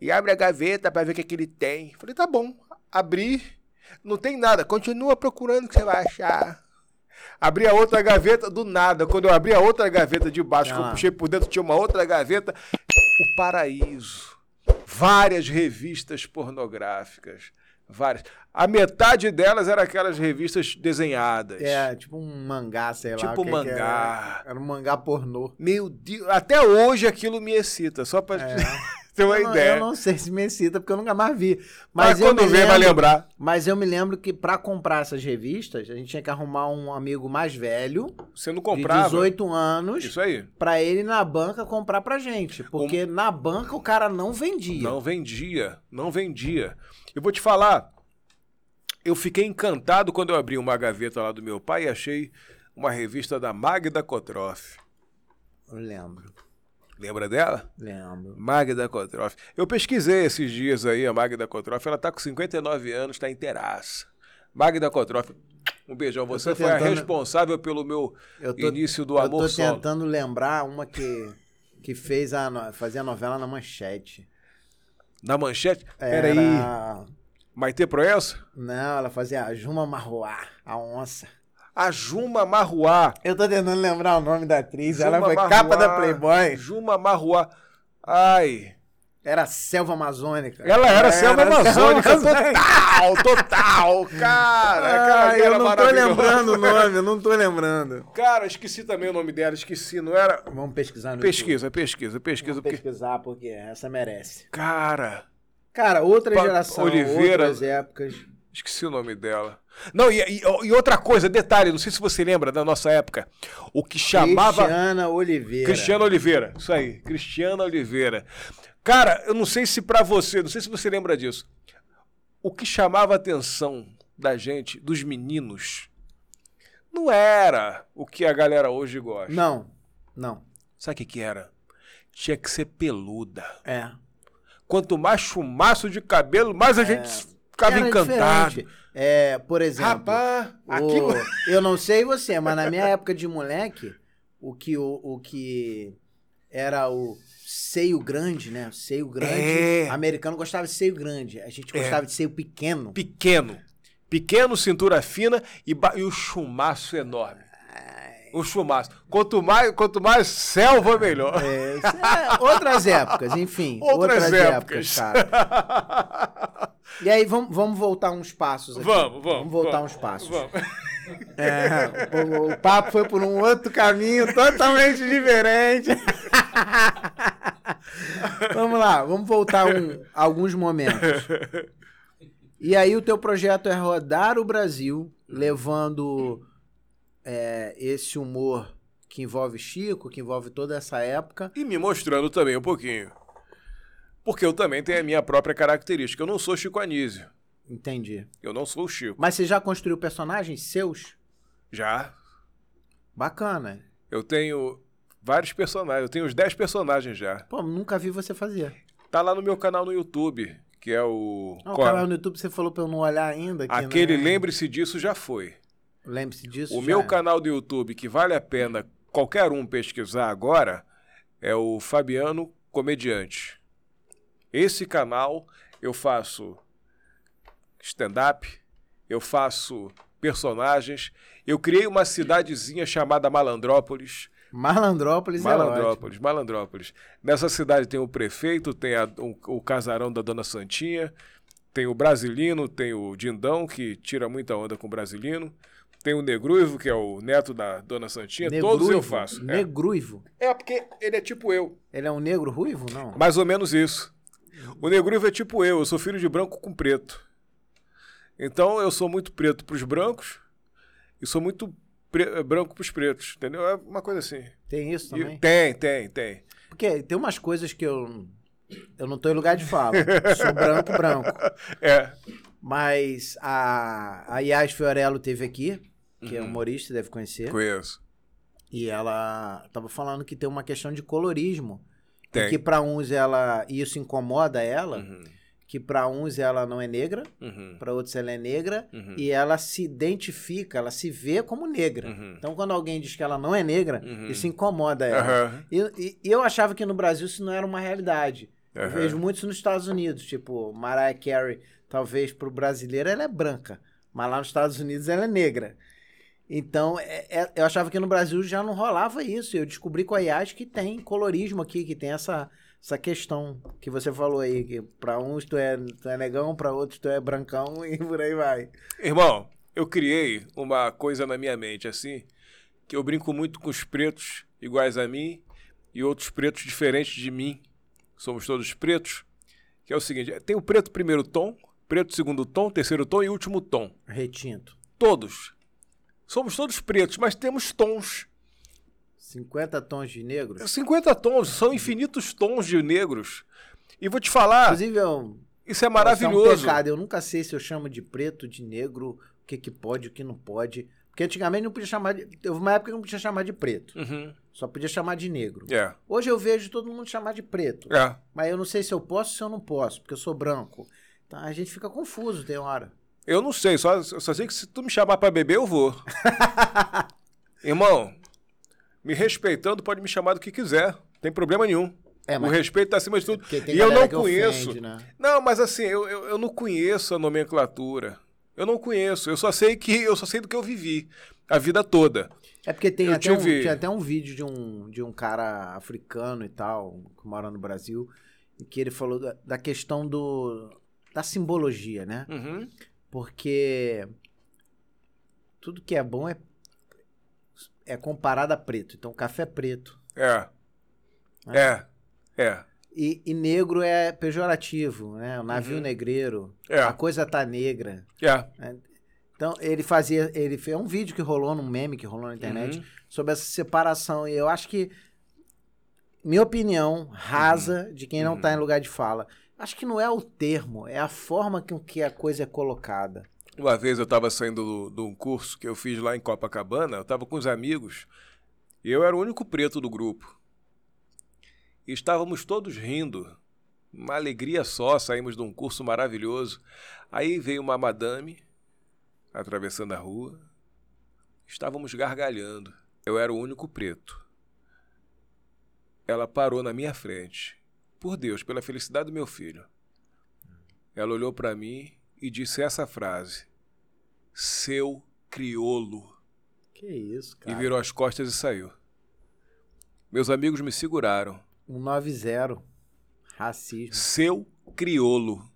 e abre a gaveta pra ver o que, que ele tem. Falei, tá bom, abri, não tem nada, continua procurando que você vai achar. Abri a outra gaveta do nada. Quando eu abri a outra gaveta de baixo, que eu Ah. puxei por dentro, tinha uma outra gaveta. O Paraíso. Várias revistas pornográficas. Várias. A metade delas eram aquelas revistas desenhadas. É, tipo um mangá, sei lá. Tipo mangá. Era. Era um mangá pornô. Meu Deus, até hoje aquilo me excita, só pra (laughs) ter uma É. eu, não, ideia. eu não sei se me excita, porque eu nunca mais vi. Mas, Mas, eu quando vê, vai lembrar. Mas eu me lembro que pra comprar essas revistas, a gente tinha que arrumar um amigo mais velho, Você não de comprava. 18 anos, Isso aí. pra ele na banca comprar pra gente. Porque na banca o cara não vendia. Não vendia, não vendia. Eu vou te falar, eu fiquei encantado quando eu abri uma gaveta lá do meu pai e achei uma revista da Magda Kotroff. Eu lembro, Lembra dela? lembro. Magda Kotroff. Eu pesquisei esses dias aí a Magda Kotroff. Ela tá com 59 anos, tá inteiraça. Magda Kotroff, um beijão. Você tô foi a tentando- responsável pelo meu Eu tô, início do eu amor tô solo. tentando lembrar uma que, que fez a, fazia novela na manchete. Na manchete? Era... Peraí. Maite Proença? Não, ela fazia a Juma Marroá, a onça. A Juma Marruá. Eu tô tentando lembrar o nome da atriz. Juma ela foi Marruá. capa da Playboy. Juma Marruá. Ai. Era selva amazônica. Ela era selva amazônica amazônica. total, total. Cara, cara, Ai, era eu não tô lembrando o nome, eu não tô lembrando. Cara, esqueci também o nome dela, esqueci, não era? Vamos pesquisar no Pesquisa, pesquisa, YouTube. pesquisa. Vamos Porque... pesquisar, porque essa merece. Cara, Cara, outra Pa- geração, Oliveira- outras épocas. esqueci o nome dela. Não, e, e- e outra coisa, detalhe, não sei se você lembra da nossa época, o que chamava... Cristiana Oliveira. Cristiano Oliveira, isso aí, Cristiano Oliveira. Cara, eu não sei se pra você, não sei se você lembra disso. O que chamava a atenção da gente, dos meninos, não era o que a galera hoje gosta. Não, não. Sabe o que, que era? Tinha que ser peluda. É. Quanto mais chumaço de cabelo, mais a gente ficava Era encantado. diferente. É, por exemplo, Rapaz, o- (laughs) eu não sei você, mas na minha época de moleque, o que, o, o que era o seio grande, né? Seio grande. É. Americano gostava de seio grande. A gente gostava de seio pequeno. pequeno. Pequeno, cintura fina e, ba- e o chumaço enorme. O chumaço. Quanto mais, quanto mais selva, melhor. É, é outras épocas, enfim. (laughs) Outras Outras, épocas. épocas, cara. (laughs) E aí, vamos, vamos voltar uns passos aqui. Vamos, vamos. Vamos voltar vamos, uns passos. Vamos. É, o, o papo foi por um outro caminho totalmente diferente. (laughs) vamos lá, vamos voltar um- alguns momentos. E aí o teu projeto é rodar o Brasil, levando é, esse humor que envolve Chico, que envolve toda essa época. E me mostrando também um pouquinho. Porque eu também tenho a minha própria característica. Eu não sou Chico Anísio. Entendi. Eu não sou o Chico. Mas você já construiu personagens seus? Já. Bacana. Eu tenho vários personagens. Eu tenho uns 10 personagens já. Pô, nunca vi você fazer. Tá lá no meu canal no YouTube, que é o. Ah, o canal no YouTube você falou pra eu não olhar ainda. Aquele né? Lembre-se disso já foi. Lembre-se disso. O meu canal do YouTube, que vale a pena qualquer um pesquisar agora, é o Fabiano Comediante. Esse canal eu faço stand-up, eu faço personagens. Eu criei uma cidadezinha chamada Malandrópolis. Malandrópolis, é. Malandrópolis, Malandrópolis. Nessa cidade tem o prefeito, tem a- o, o casarão da Dona Santinha, tem o Brasilino, tem o Dindão, que tira muita onda com o Brasilino, tem o Negruivo, que é o neto da Dona Santinha, todos eu Negruivo? faço. É. Negruivo. É, porque ele é tipo eu, Ele é um negro ruivo? Não. mais ou menos isso. O Negruivo é tipo eu, eu sou filho de branco com preto. Então eu sou muito preto pros brancos e sou muito pre- branco pros pretos, entendeu? É uma coisa assim. Tem isso E- também? tem, tem, tem. Porque tem umas coisas que eu. Eu não tô em lugar de fala. Sou branco, branco. (laughs) É. Mas a, a Yas Fiorello teve aqui, que é Uhum. humorista, deve conhecer. Conheço. E ela tava falando que tem uma questão de colorismo. Tem. Que pra uns ela. E isso incomoda ela. Uhum, Que pra uns ela não é negra, uhum, pra outros ela é negra. uhum, E ela se identifica, ela se vê como negra. uhum, Então quando alguém diz que ela não é negra, Uhum. isso incomoda ela. E, e- e eu achava que no Brasil isso não era uma realidade. Eu vejo muitos nos Estados Unidos, tipo, Mariah Carey, talvez pro brasileiro ela é branca, mas lá nos Estados Unidos ela é negra. Então, é- é- eu achava que no Brasil já não rolava isso. Eu descobri com a IAS que tem colorismo aqui, que tem essa, essa questão que você falou aí, que pra uns tu é, tu é negão, pra outros tu é brancão (laughs) e por aí vai. Irmão, eu criei uma coisa na minha mente, assim, que eu brinco muito com os pretos iguais a mim e outros pretos diferentes de mim. Somos todos pretos. Que é o seguinte: tem o preto primeiro tom, preto segundo tom, terceiro tom e último tom. Retinto. Todos. Somos todos pretos, mas temos tons. 50 tons de negro. 50 tons, são infinitos tons de negros. E vou te falar, Inclusive, eu, isso é Isso é um maravilhoso. pecado. Eu nunca sei se eu chamo de preto, de negro, o que, que pode, o que não pode. Porque antigamente não podia chamar de. Teve uma época que não podia chamar de preto. Uhum. Só podia chamar de negro. É, Hoje eu vejo todo mundo chamar de preto. é. Mas eu não sei se eu posso ou se eu não posso, porque eu sou branco. Então a gente fica confuso, tem hora. Eu não sei, só, só sei que se tu me chamar pra beber, eu vou. (laughs) Irmão, me respeitando, pode me chamar do que quiser. Tem problema nenhum. É, O respeito tá acima de tudo. E eu não conheço. ofende, né? Não, mas assim, eu, eu, eu não conheço a nomenclatura. Eu não conheço. Eu só sei que eu só sei do que eu vivi a vida toda. É porque tem Eu até, um, tive- tinha até um vídeo de um, de um cara africano e tal, que mora no Brasil, em que ele falou da, da questão do, da simbologia, né? Uhum. Porque tudo que é bom é, é comparado a preto. Então, café é preto. É. né? É. É. E, e negro é pejorativo, né? O navio Uhum. negreiro. É. A coisa tá negra. É. Então, ele fazia. Ele fez um vídeo que rolou num meme que rolou na internet Uhum. sobre essa separação. E eu acho que. Minha opinião rasa de quem não Uhum. tá em lugar de fala. Acho que não é o termo, é a forma com que a coisa é colocada. Uma vez eu estava saindo do- de um curso que eu fiz lá em Copacabana, eu estava com os amigos, e eu era o único preto do grupo. E estávamos todos rindo, uma alegria só, saímos de um curso maravilhoso. Aí veio uma madame, atravessando a rua, estávamos gargalhando. Eu era o único preto. Ela parou na minha frente. Por Deus, pela felicidade do meu filho. Ela olhou para mim e disse essa frase: Seu criolo. Que isso, E cara. virou as costas e saiu. Meus amigos me seguraram. 190. Racismo. Seu criolo.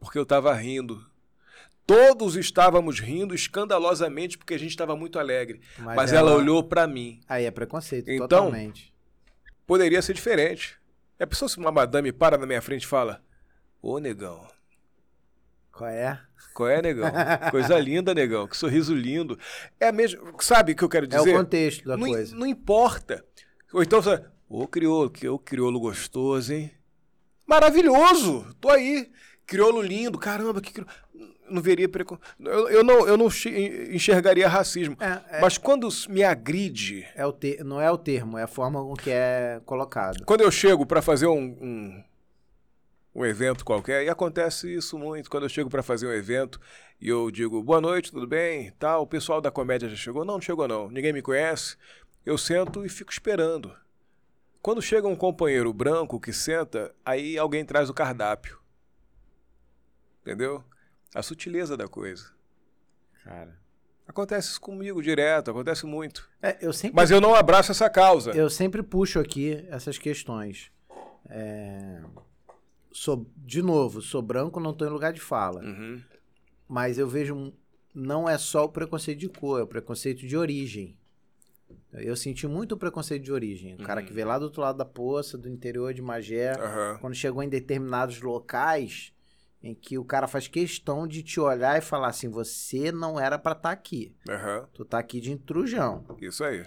Porque eu estava rindo. Todos estávamos rindo escandalosamente porque a gente estava muito alegre. Mas, ela... olhou para mim. Aí é preconceito, Então- totalmente. Poderia ser diferente. É a pessoa se uma madame para na minha frente e fala: Ô negão, Qual é? qual é, negão? (laughs) Coisa linda, negão. Que sorriso lindo. É mesmo. Sabe o que eu quero É o dizer? contexto da não, coisa. não importa. Ou então você, ô crioulo, que ô crioulo gostoso, hein? Maravilhoso! Tô aí. Crioulo lindo, caramba, que crioulo. Não veria precon... eu, eu não, eu não enx- enxergaria racismo. É, é, Mas quando me agride, é o te... Não é o termo, é a forma com que é colocado. quando eu chego para fazer um, um, um evento qualquer, e acontece isso muito, quando eu chego para fazer um evento e eu digo, boa noite, tudo bem? Tal, o pessoal da comédia já chegou? Não, não chegou não, ninguém me conhece. Eu sento e fico esperando. Quando chega um companheiro branco que senta, aí alguém traz o cardápio. Entendeu? A sutileza da coisa. Cara. Acontece isso comigo direto, acontece muito. É, eu sempre Mas eu não abraço essa causa. Eu sempre puxo aqui essas questões. É, Sou, de novo, sou branco, não estou em lugar de fala. Uhum. Mas eu vejo. Não é só o preconceito de cor, é o preconceito de origem. Eu senti muito o preconceito de origem. O cara Uhum. que veio lá do outro lado da poça, do interior de Magé, Aham. quando chegou em determinados locais, em que o cara faz questão de te olhar e falar assim: você não era pra estar aqui. Aham. Tu tá aqui de intrusão. Isso aí.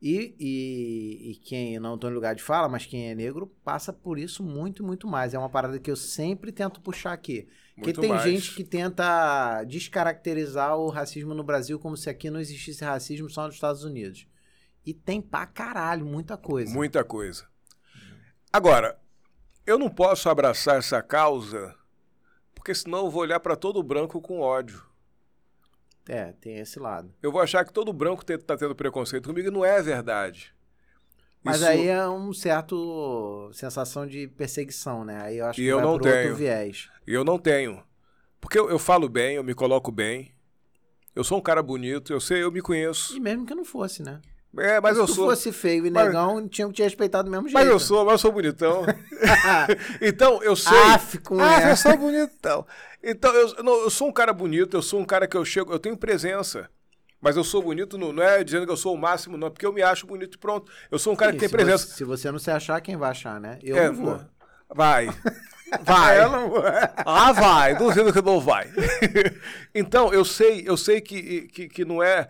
E, e, e quem não tô em lugar de fala, mas quem é negro, passa por isso muito, muito mais. É uma parada que eu sempre tento puxar aqui. Porque tem mais. gente que tenta descaracterizar o racismo no Brasil como se aqui não existisse racismo só nos Estados Unidos. E tem pra caralho, muita coisa. Muita coisa. Agora, eu não posso abraçar essa causa, porque senão eu vou olhar para todo branco com ódio. É, tem esse lado. Eu vou achar que todo branco te- tá tendo preconceito comigo e não é verdade. Mas Isso- aí é um certo sensação de perseguição, né? Aí eu acho E que eu vai não pro outro tenho. viés. eu não tenho. Porque eu, eu falo bem, eu me coloco bem. Eu sou um cara bonito, eu sei, eu me conheço. E mesmo que não fosse, né? É, mas eu Se sou. fosse feio e Mas- negão, tinham que te respeitar do mesmo jeito. Mas eu sou, mas eu sou bonitão. (laughs) (laughs) então, eu sei. Af, com Ah, eu sou bonitão. Então, eu, não, eu sou um cara bonito, eu sou um cara que eu chego, eu tenho presença. Mas eu sou bonito, não, não é dizendo que eu sou o máximo, não, é porque eu me acho bonito e pronto. Eu sou um cara que tem se presença. Você, se você não se achar, quem vai achar, né? Eu É, não vou. Vai. (laughs) Vai. Eu não vou. Ah, vai, duvido que não vai. então, eu sei, eu sei que, que, que não é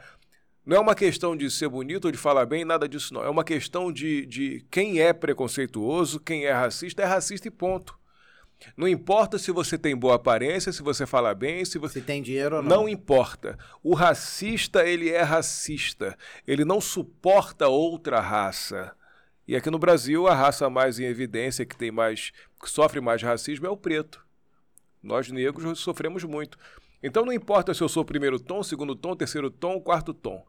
não é uma questão de ser bonito ou de falar bem, nada disso não. É uma questão de, de quem é preconceituoso, quem é racista, é racista e ponto. Não importa se você tem boa aparência, se você fala bem, se você Se tem dinheiro ou não. não importa. O racista, ele é racista. Ele não suporta outra raça. E aqui no Brasil, a raça mais em evidência, que tem mais, que sofre mais racismo, é o preto. Nós negros sofremos muito. Então não importa se eu sou primeiro tom, segundo tom, terceiro tom, quarto tom.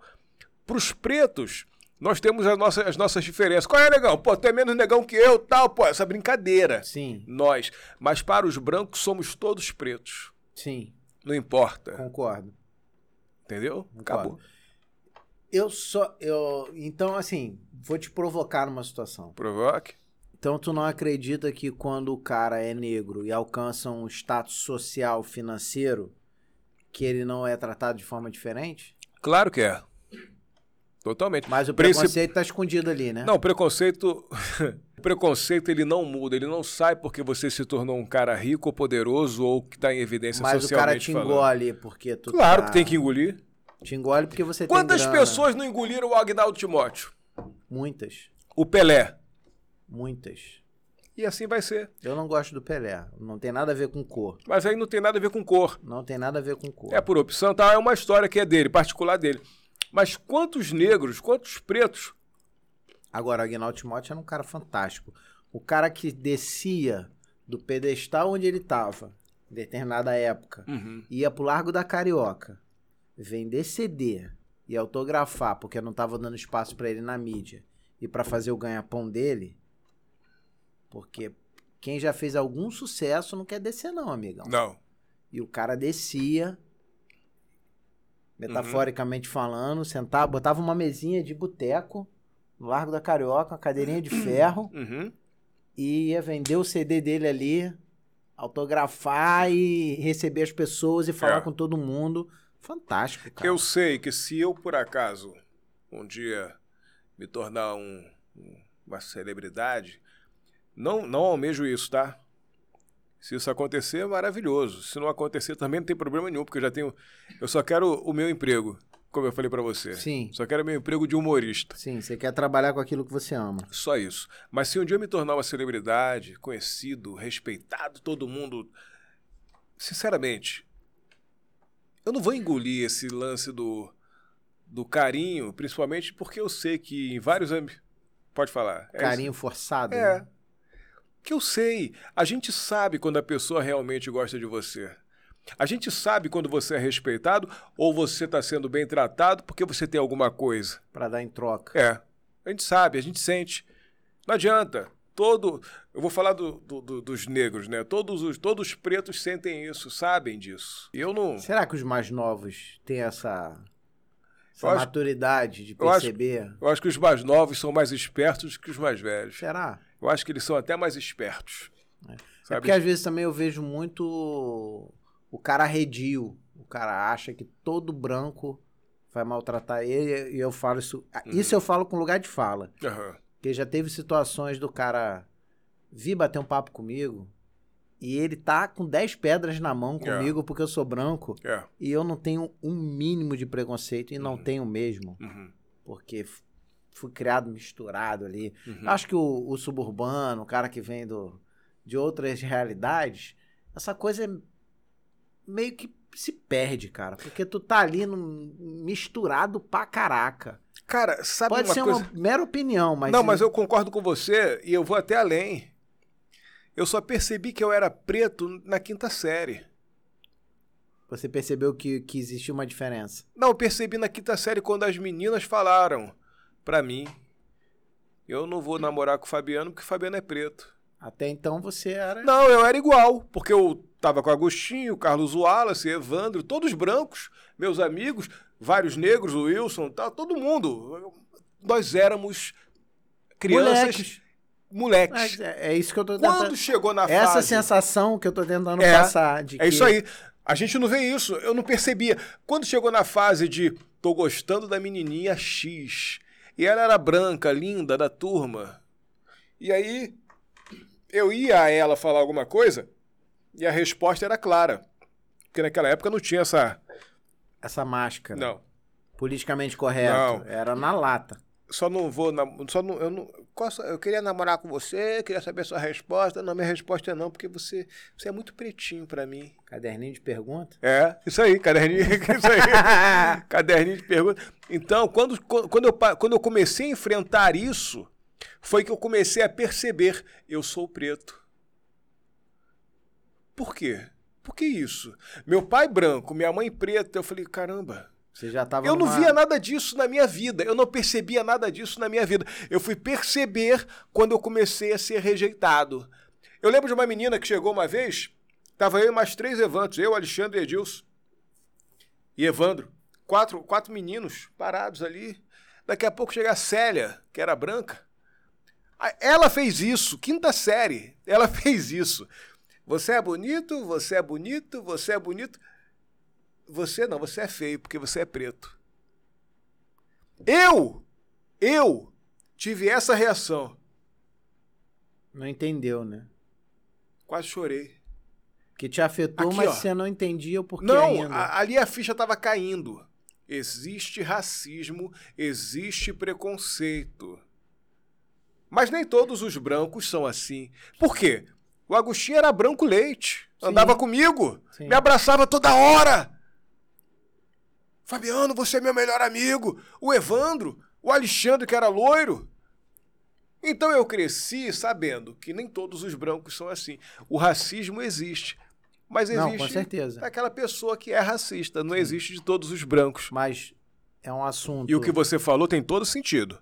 Para os pretos, nós temos as nossas, as nossas diferenças. Qual é, negão? Pô, tu é menos negão que eu, tal, pô, essa brincadeira. Sim, Nós. Mas para os brancos, somos todos pretos. sim, Não importa. concordo. Entendeu? Concordo. Acabou. Eu só. Eu, então, assim, vou te provocar numa situação. Provoque. Então, tu não acredita que quando o cara é negro e alcança um status social, financeiro, que ele não é tratado de forma diferente? Claro que é. Totalmente. Mas o Princip- preconceito tá escondido ali, né? Não, preconceito. (laughs) o preconceito ele não muda, ele não sai porque você se tornou um cara rico ou poderoso ou que está em evidência Mas o cara socialmente te falando. engole porque tu Claro tá- que tem que engolir. Te engole porque você Quantas tem grana. pessoas não engoliram o Agnaldo Timóteo? Muitas. O Pelé. Muitas. E assim vai ser. Eu não gosto do Pelé. Não tem nada a ver com cor. Mas aí não tem nada a ver com cor. Não tem nada a ver com cor. É por opção, tá? É uma história que é dele, particular dele. Mas quantos negros, quantos pretos Agora, o Aguinaldo Timóteo era um cara fantástico. O cara que descia do pedestal onde ele estava, em determinada época, Uhum. ia pro Largo da Carioca, vender CD e autografar, porque não tava dando espaço pra ele na mídia, e pra fazer o ganha-pão dele, porque quem já fez algum sucesso não quer descer não, amigão. Não. E o cara descia, metaforicamente falando, sentava, botava uma mesinha de boteco no Largo da Carioca, uma cadeirinha de ferro, Uhum. e ia vender o CD dele ali, autografar e receber as pessoas e falar É. com todo mundo. Fantástico, cara. Eu sei que se eu, por acaso, um dia me tornar um- uma celebridade, não, não almejo isso, tá? Se isso acontecer, é maravilhoso. Se não acontecer, também não tem problema nenhum, porque eu já tenho. Eu só quero o meu emprego, como eu falei pra você. Sim. Só quero meu emprego de humorista. Sim, você quer trabalhar com aquilo que você ama. Só isso. Mas se um dia eu me tornar uma celebridade, conhecido, respeitado, todo mundo. Sinceramente, eu não vou engolir esse lance do, do carinho, principalmente porque eu sei que em vários ambientes. Pode falar. É Carinho forçado. É. né? Que eu sei. A gente sabe quando a pessoa realmente gosta de você. A gente sabe quando você é respeitado ou você está sendo bem tratado porque você tem alguma coisa. Pra dar em troca. É. A gente sabe, a gente sente. Não adianta. Todo. Eu vou falar do- do- do- dos negros, né? Todos os, todos os pretos sentem isso, sabem disso. Eu não. Será que os mais novos têm essa, essa acho- maturidade de eu acho- perceber? Eu acho que os mais novos são mais espertos que os mais velhos. Será? Eu acho que eles são até mais espertos. É Sabe? porque às vezes também eu vejo muito o cara arredio. O cara acha que todo branco vai maltratar ele e eu falo isso. Uhum. Isso eu falo com lugar de fala. Aham. Porque já teve situações do cara vir bater um papo comigo E ele tá com 10 pedras na mão É. comigo porque eu sou branco É. e eu não tenho um mínimo de preconceito e não Uhum. tenho mesmo, Uhum. porque fui criado misturado ali. Uhum. Acho que o, o suburbano, o cara que vem do, de outras (laughs) realidades, essa coisa é meio que se perde, cara. Porque tu tá ali num- misturado pra caraca. Cara, sabe Pode uma ser coisa? uma mera opinião, mas. Não, mas eu concordo com você e eu vou até além. Eu só percebi que eu era preto na quinta série. Você percebeu que, que existia uma diferença. Não, eu percebi na quinta série quando as meninas falaram pra mim: eu não vou namorar com o Fabiano porque o Fabiano é preto. Até então você era. Não, eu era igual, porque eu tava com o Agostinho, Carlos Wallace, Evandro, todos brancos, meus amigos, vários negros, o Wilson, tal, todo mundo. Nós éramos crianças, moleques. Mas É, é isso que eu tô tentando. Quando chegou na Essa fase. sensação que eu tô tentando É, passar. De É que- isso aí. A gente não vê isso. Eu não percebia. Quando chegou na fase de tô gostando da menininha X, e ela era branca, linda, da turma, e aí eu ia a ela falar alguma coisa e a resposta era clara. Porque naquela época não tinha essa. Essa máscara. Não. Politicamente correto. Não. Era na lata. Só não vou. Só não, eu, não, eu queria namorar com você, queria saber sua resposta. Não, minha resposta é não, porque você, você é muito pretinho pra mim. Caderninho de pergunta. É, isso aí, caderninho, (laughs) isso aí. (laughs) caderninho de pergunta. Então, quando, quando, eu, quando eu comecei a enfrentar isso, foi que eu comecei a perceber, eu sou preto. Por quê? Por que isso? Meu pai branco, minha mãe preta, eu falei, caramba, Você já tava. eu não numa- via nada disso na minha vida, eu não percebia nada disso na minha vida. Eu fui perceber quando eu comecei a ser rejeitado. Eu lembro de uma menina que chegou uma vez, tava eu e mais três Evandros, eu, Alexandre e Edilson. E Evandro, quatro, quatro meninos parados ali. Daqui a pouco chega a Célia, que era branca. Ela fez isso, quinta série. Ela (laughs) fez isso. Você é bonito, você é bonito, você é bonito. Você não, você é feio porque você é preto. Eu, eu tive essa reação. Não entendeu, né? Quase chorei. Que te afetou, Aqui, mas ó. você não entendia o porquê Não, ainda. a- ali a ficha estava caindo. Existe racismo, existe preconceito. Mas nem todos os brancos são assim. Por quê? O Agostinho era branco leite. Sim. Andava comigo. Sim. Me abraçava toda hora. Fabiano, você é meu melhor amigo. O Evandro, o Alexandre, que era loiro. Então eu cresci sabendo que nem todos os brancos são assim. O racismo existe. Mas existe Não, com certeza. daquela pessoa que é racista. Não existe de todos os brancos. Mas é um assunto. E o que você falou tem todo sentido.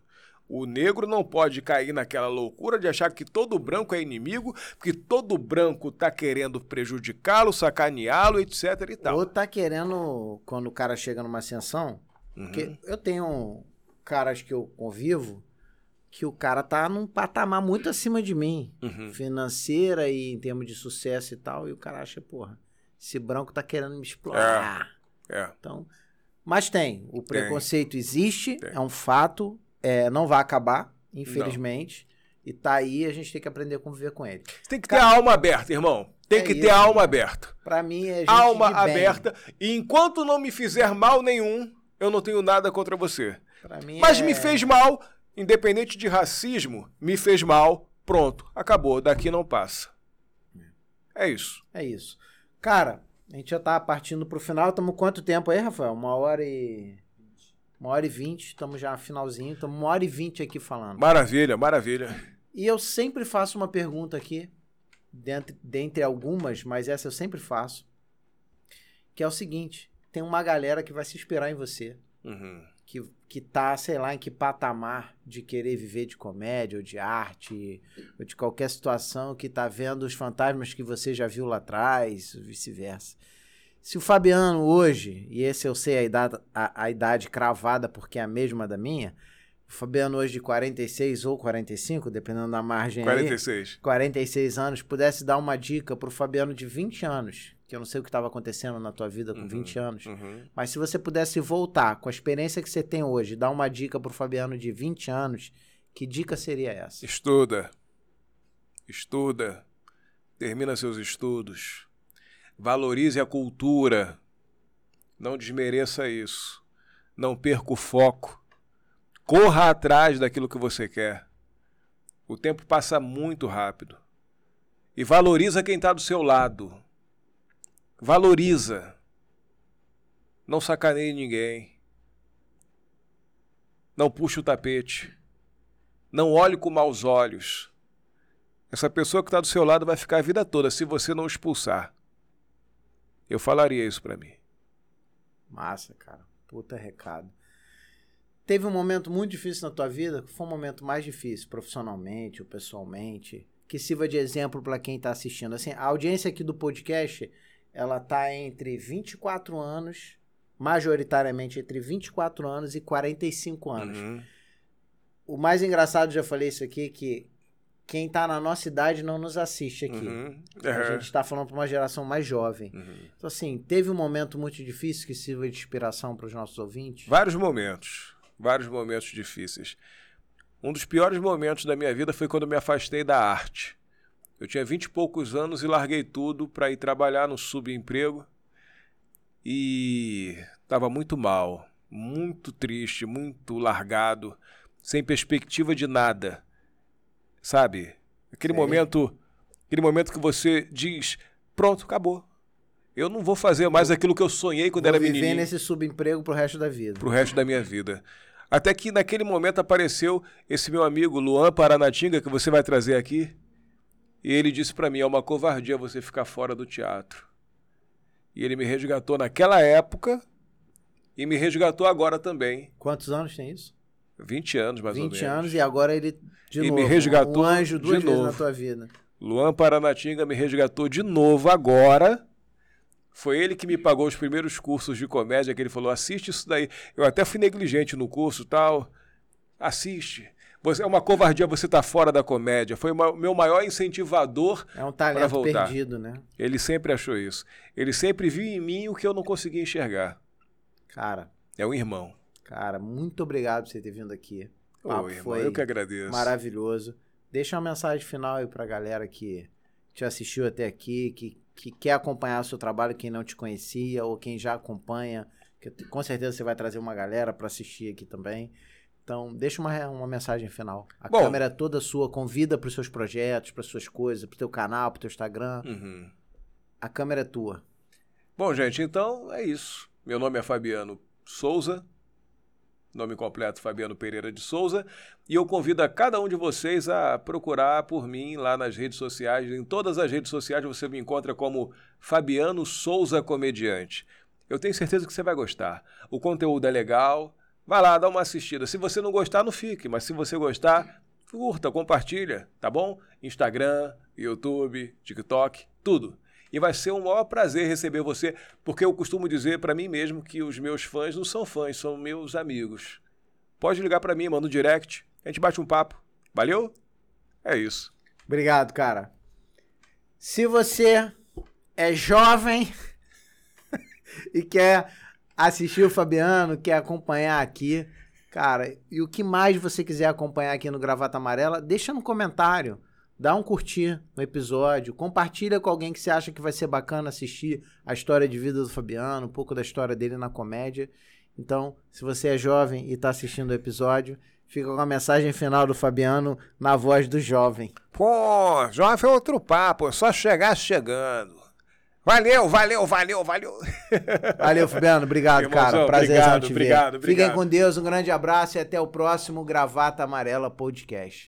O negro não pode cair naquela loucura de achar que todo branco é inimigo, que todo branco tá querendo prejudicá-lo, sacaneá-lo, etc e tal. Ou tá querendo, quando o cara chega numa ascensão, Uhum. porque eu tenho caras que eu convivo que o cara tá num patamar muito acima de mim, Uhum. financeira e em termos de sucesso e tal, e o cara acha, porra, esse branco tá querendo me explorar. É. Então, mas tem, o preconceito existe, é um fato, é, não vai acabar, infelizmente, e tá aí, a gente tem que aprender a conviver com ele. Você tem que ter a alma aberta, irmão. Tem É que ter isso, a alma aberta. Pra mim é gente Alma aberta. E enquanto não me fizer mal nenhum, eu não tenho nada contra você. Pra mim Mas é... me fez mal, independente de racismo, me fez mal, pronto, acabou, daqui não passa. É isso. É isso. Cara, a gente já tá partindo pro final. Estamos quanto tempo aí, Rafael? Uma hora e. Uma hora e vinte. Estamos já no finalzinho. Estamos uma hora e vinte aqui falando. Maravilha, maravilha. E eu sempre faço uma pergunta aqui, dentre, dentre algumas, mas essa eu sempre faço. Que é o seguinte: tem uma galera que vai se inspirar em você. Uhum. Que, que tá, sei lá, em que patamar de querer viver de comédia ou de arte, ou de qualquer situação, que tá vendo os fantasmas que você já viu lá atrás, vice-versa. Se o Fabiano hoje, e esse eu sei a idade, a, a idade cravada porque é a mesma da minha, o Fabiano hoje de 46 ou 45, dependendo da margem aí, 46. 46 anos, pudesse dar uma dica pro Fabiano de 20 anos, que eu não sei o que estava acontecendo na tua vida com Uhum. 20 anos, Uhum. mas se você pudesse voltar com a experiência que você tem hoje, dar uma dica pro Fabiano de 20 anos, que dica seria essa? Estuda. Estuda. termina seus estudos, valorize a cultura, não desmereça isso, não perca o foco, corra atrás daquilo que você quer. O tempo passa muito rápido. E valoriza quem está do seu lado. Valoriza. Não sacaneie ninguém. Não puxe o tapete. Não olhe com maus olhos. Essa pessoa que está do seu lado vai ficar a vida toda se você não expulsar. Eu falaria isso para mim. Massa, cara. Puta recado. Teve um momento muito difícil na tua vida? Foi um momento mais difícil, profissionalmente ou pessoalmente? Que sirva de exemplo para quem está assistindo. Assim, a audiência aqui do podcast, ela tá entre 24 anos, majoritariamente entre 24 anos e 45 anos. Uhum. O mais engraçado, já falei isso aqui, que quem tá na nossa idade não nos assiste aqui. Uhum. A É. gente está falando para uma geração mais jovem. Uhum. Então, assim, teve um momento muito difícil que sirva de inspiração para os nossos ouvintes? Vários momentos. Vários momentos difíceis. Um dos piores momentos da minha vida foi quando eu me afastei da arte. Eu tinha vinte e poucos anos e larguei tudo para ir trabalhar no subemprego. E estava muito mal, muito triste, muito largado, sem perspectiva de nada. Sabe? Aquele Sei. momento, aquele momento que você diz: "Pronto, acabou. Eu não vou fazer mais aquilo que eu sonhei quando Vou era viver menininho" nesse subemprego pro resto da vida. pro resto da minha vida. Até que naquele momento apareceu esse meu amigo Luan Paranatinga, que você vai trazer aqui. E ele disse pra mim: é uma covardia você ficar fora do teatro. E ele me resgatou naquela época e me resgatou agora também. Quantos anos tem isso? 20 anos, mais ou 20 menos. anos e agora ele de E me novo. resgatou um anjo duas de vezes na novo. tua vida. Luan Paranatinga me resgatou de novo agora. Foi ele que me pagou os primeiros cursos de comédia, que ele falou: assiste isso daí. Eu até fui negligente no curso tal. Assiste. Você, é uma covardia você estar fora da comédia. Foi o meu maior incentivador. É um talento voltar. perdido, né? Ele sempre achou isso. Ele sempre viu em mim o que eu não conseguia enxergar. Cara, É um irmão. Cara, muito obrigado por você ter vindo aqui. O papo foi eu que agradeço. maravilhoso. Deixa uma mensagem final aí pra galera que te assistiu até aqui, que, que quer acompanhar o seu trabalho, quem não te conhecia ou quem já acompanha. Que com certeza você vai trazer uma galera pra assistir aqui também. Então, deixa uma, uma mensagem final. A Bom. câmera é toda sua, convida pros seus projetos, pras suas coisas, pro teu canal, pro teu Instagram. Uhum. A câmera é tua. Bom, gente, então é isso. Meu nome é Fabiano Souza, nome completo Fabiano Pereira de Souza, e eu convido a cada um de vocês a procurar por mim lá nas redes sociais. Em todas as redes sociais você me encontra como Fabiano Souza Comediante. Eu tenho certeza que você vai gostar. O conteúdo é legal. Vai lá, dá uma assistida. Se você não gostar, não fique, mas se você gostar, curta, compartilha, tá bom? Instagram, YouTube, TikTok, tudo. E vai ser um maior prazer receber você, porque eu costumo dizer para mim mesmo que os meus fãs não são fãs, são meus amigos. Pode ligar para mim, manda um direct, a gente bate um papo. Valeu? É isso. Obrigado, cara. Se você é jovem (laughs) e quer assistir o Fabiano, quer acompanhar aqui, cara, e o que mais você quiser acompanhar aqui no Gravata Amarela, deixa no comentário. Dá um curtir no episódio, compartilha com alguém que você acha que vai ser bacana assistir a história de vida do Fabiano, um pouco da história dele na comédia. Então, se você é jovem e está assistindo o episódio, fica com a mensagem final do Fabiano na voz do jovem. Pô, jovem é outro papo, é só chegar chegando. Valeu, valeu, valeu, valeu. (laughs) Valeu, Fabiano. Obrigado, Irmãozão, cara. Prazer obrigado, te ver. obrigado, Fiquem obrigado. com Deus. Um grande abraço e até o próximo Gravata Amarela Podcast.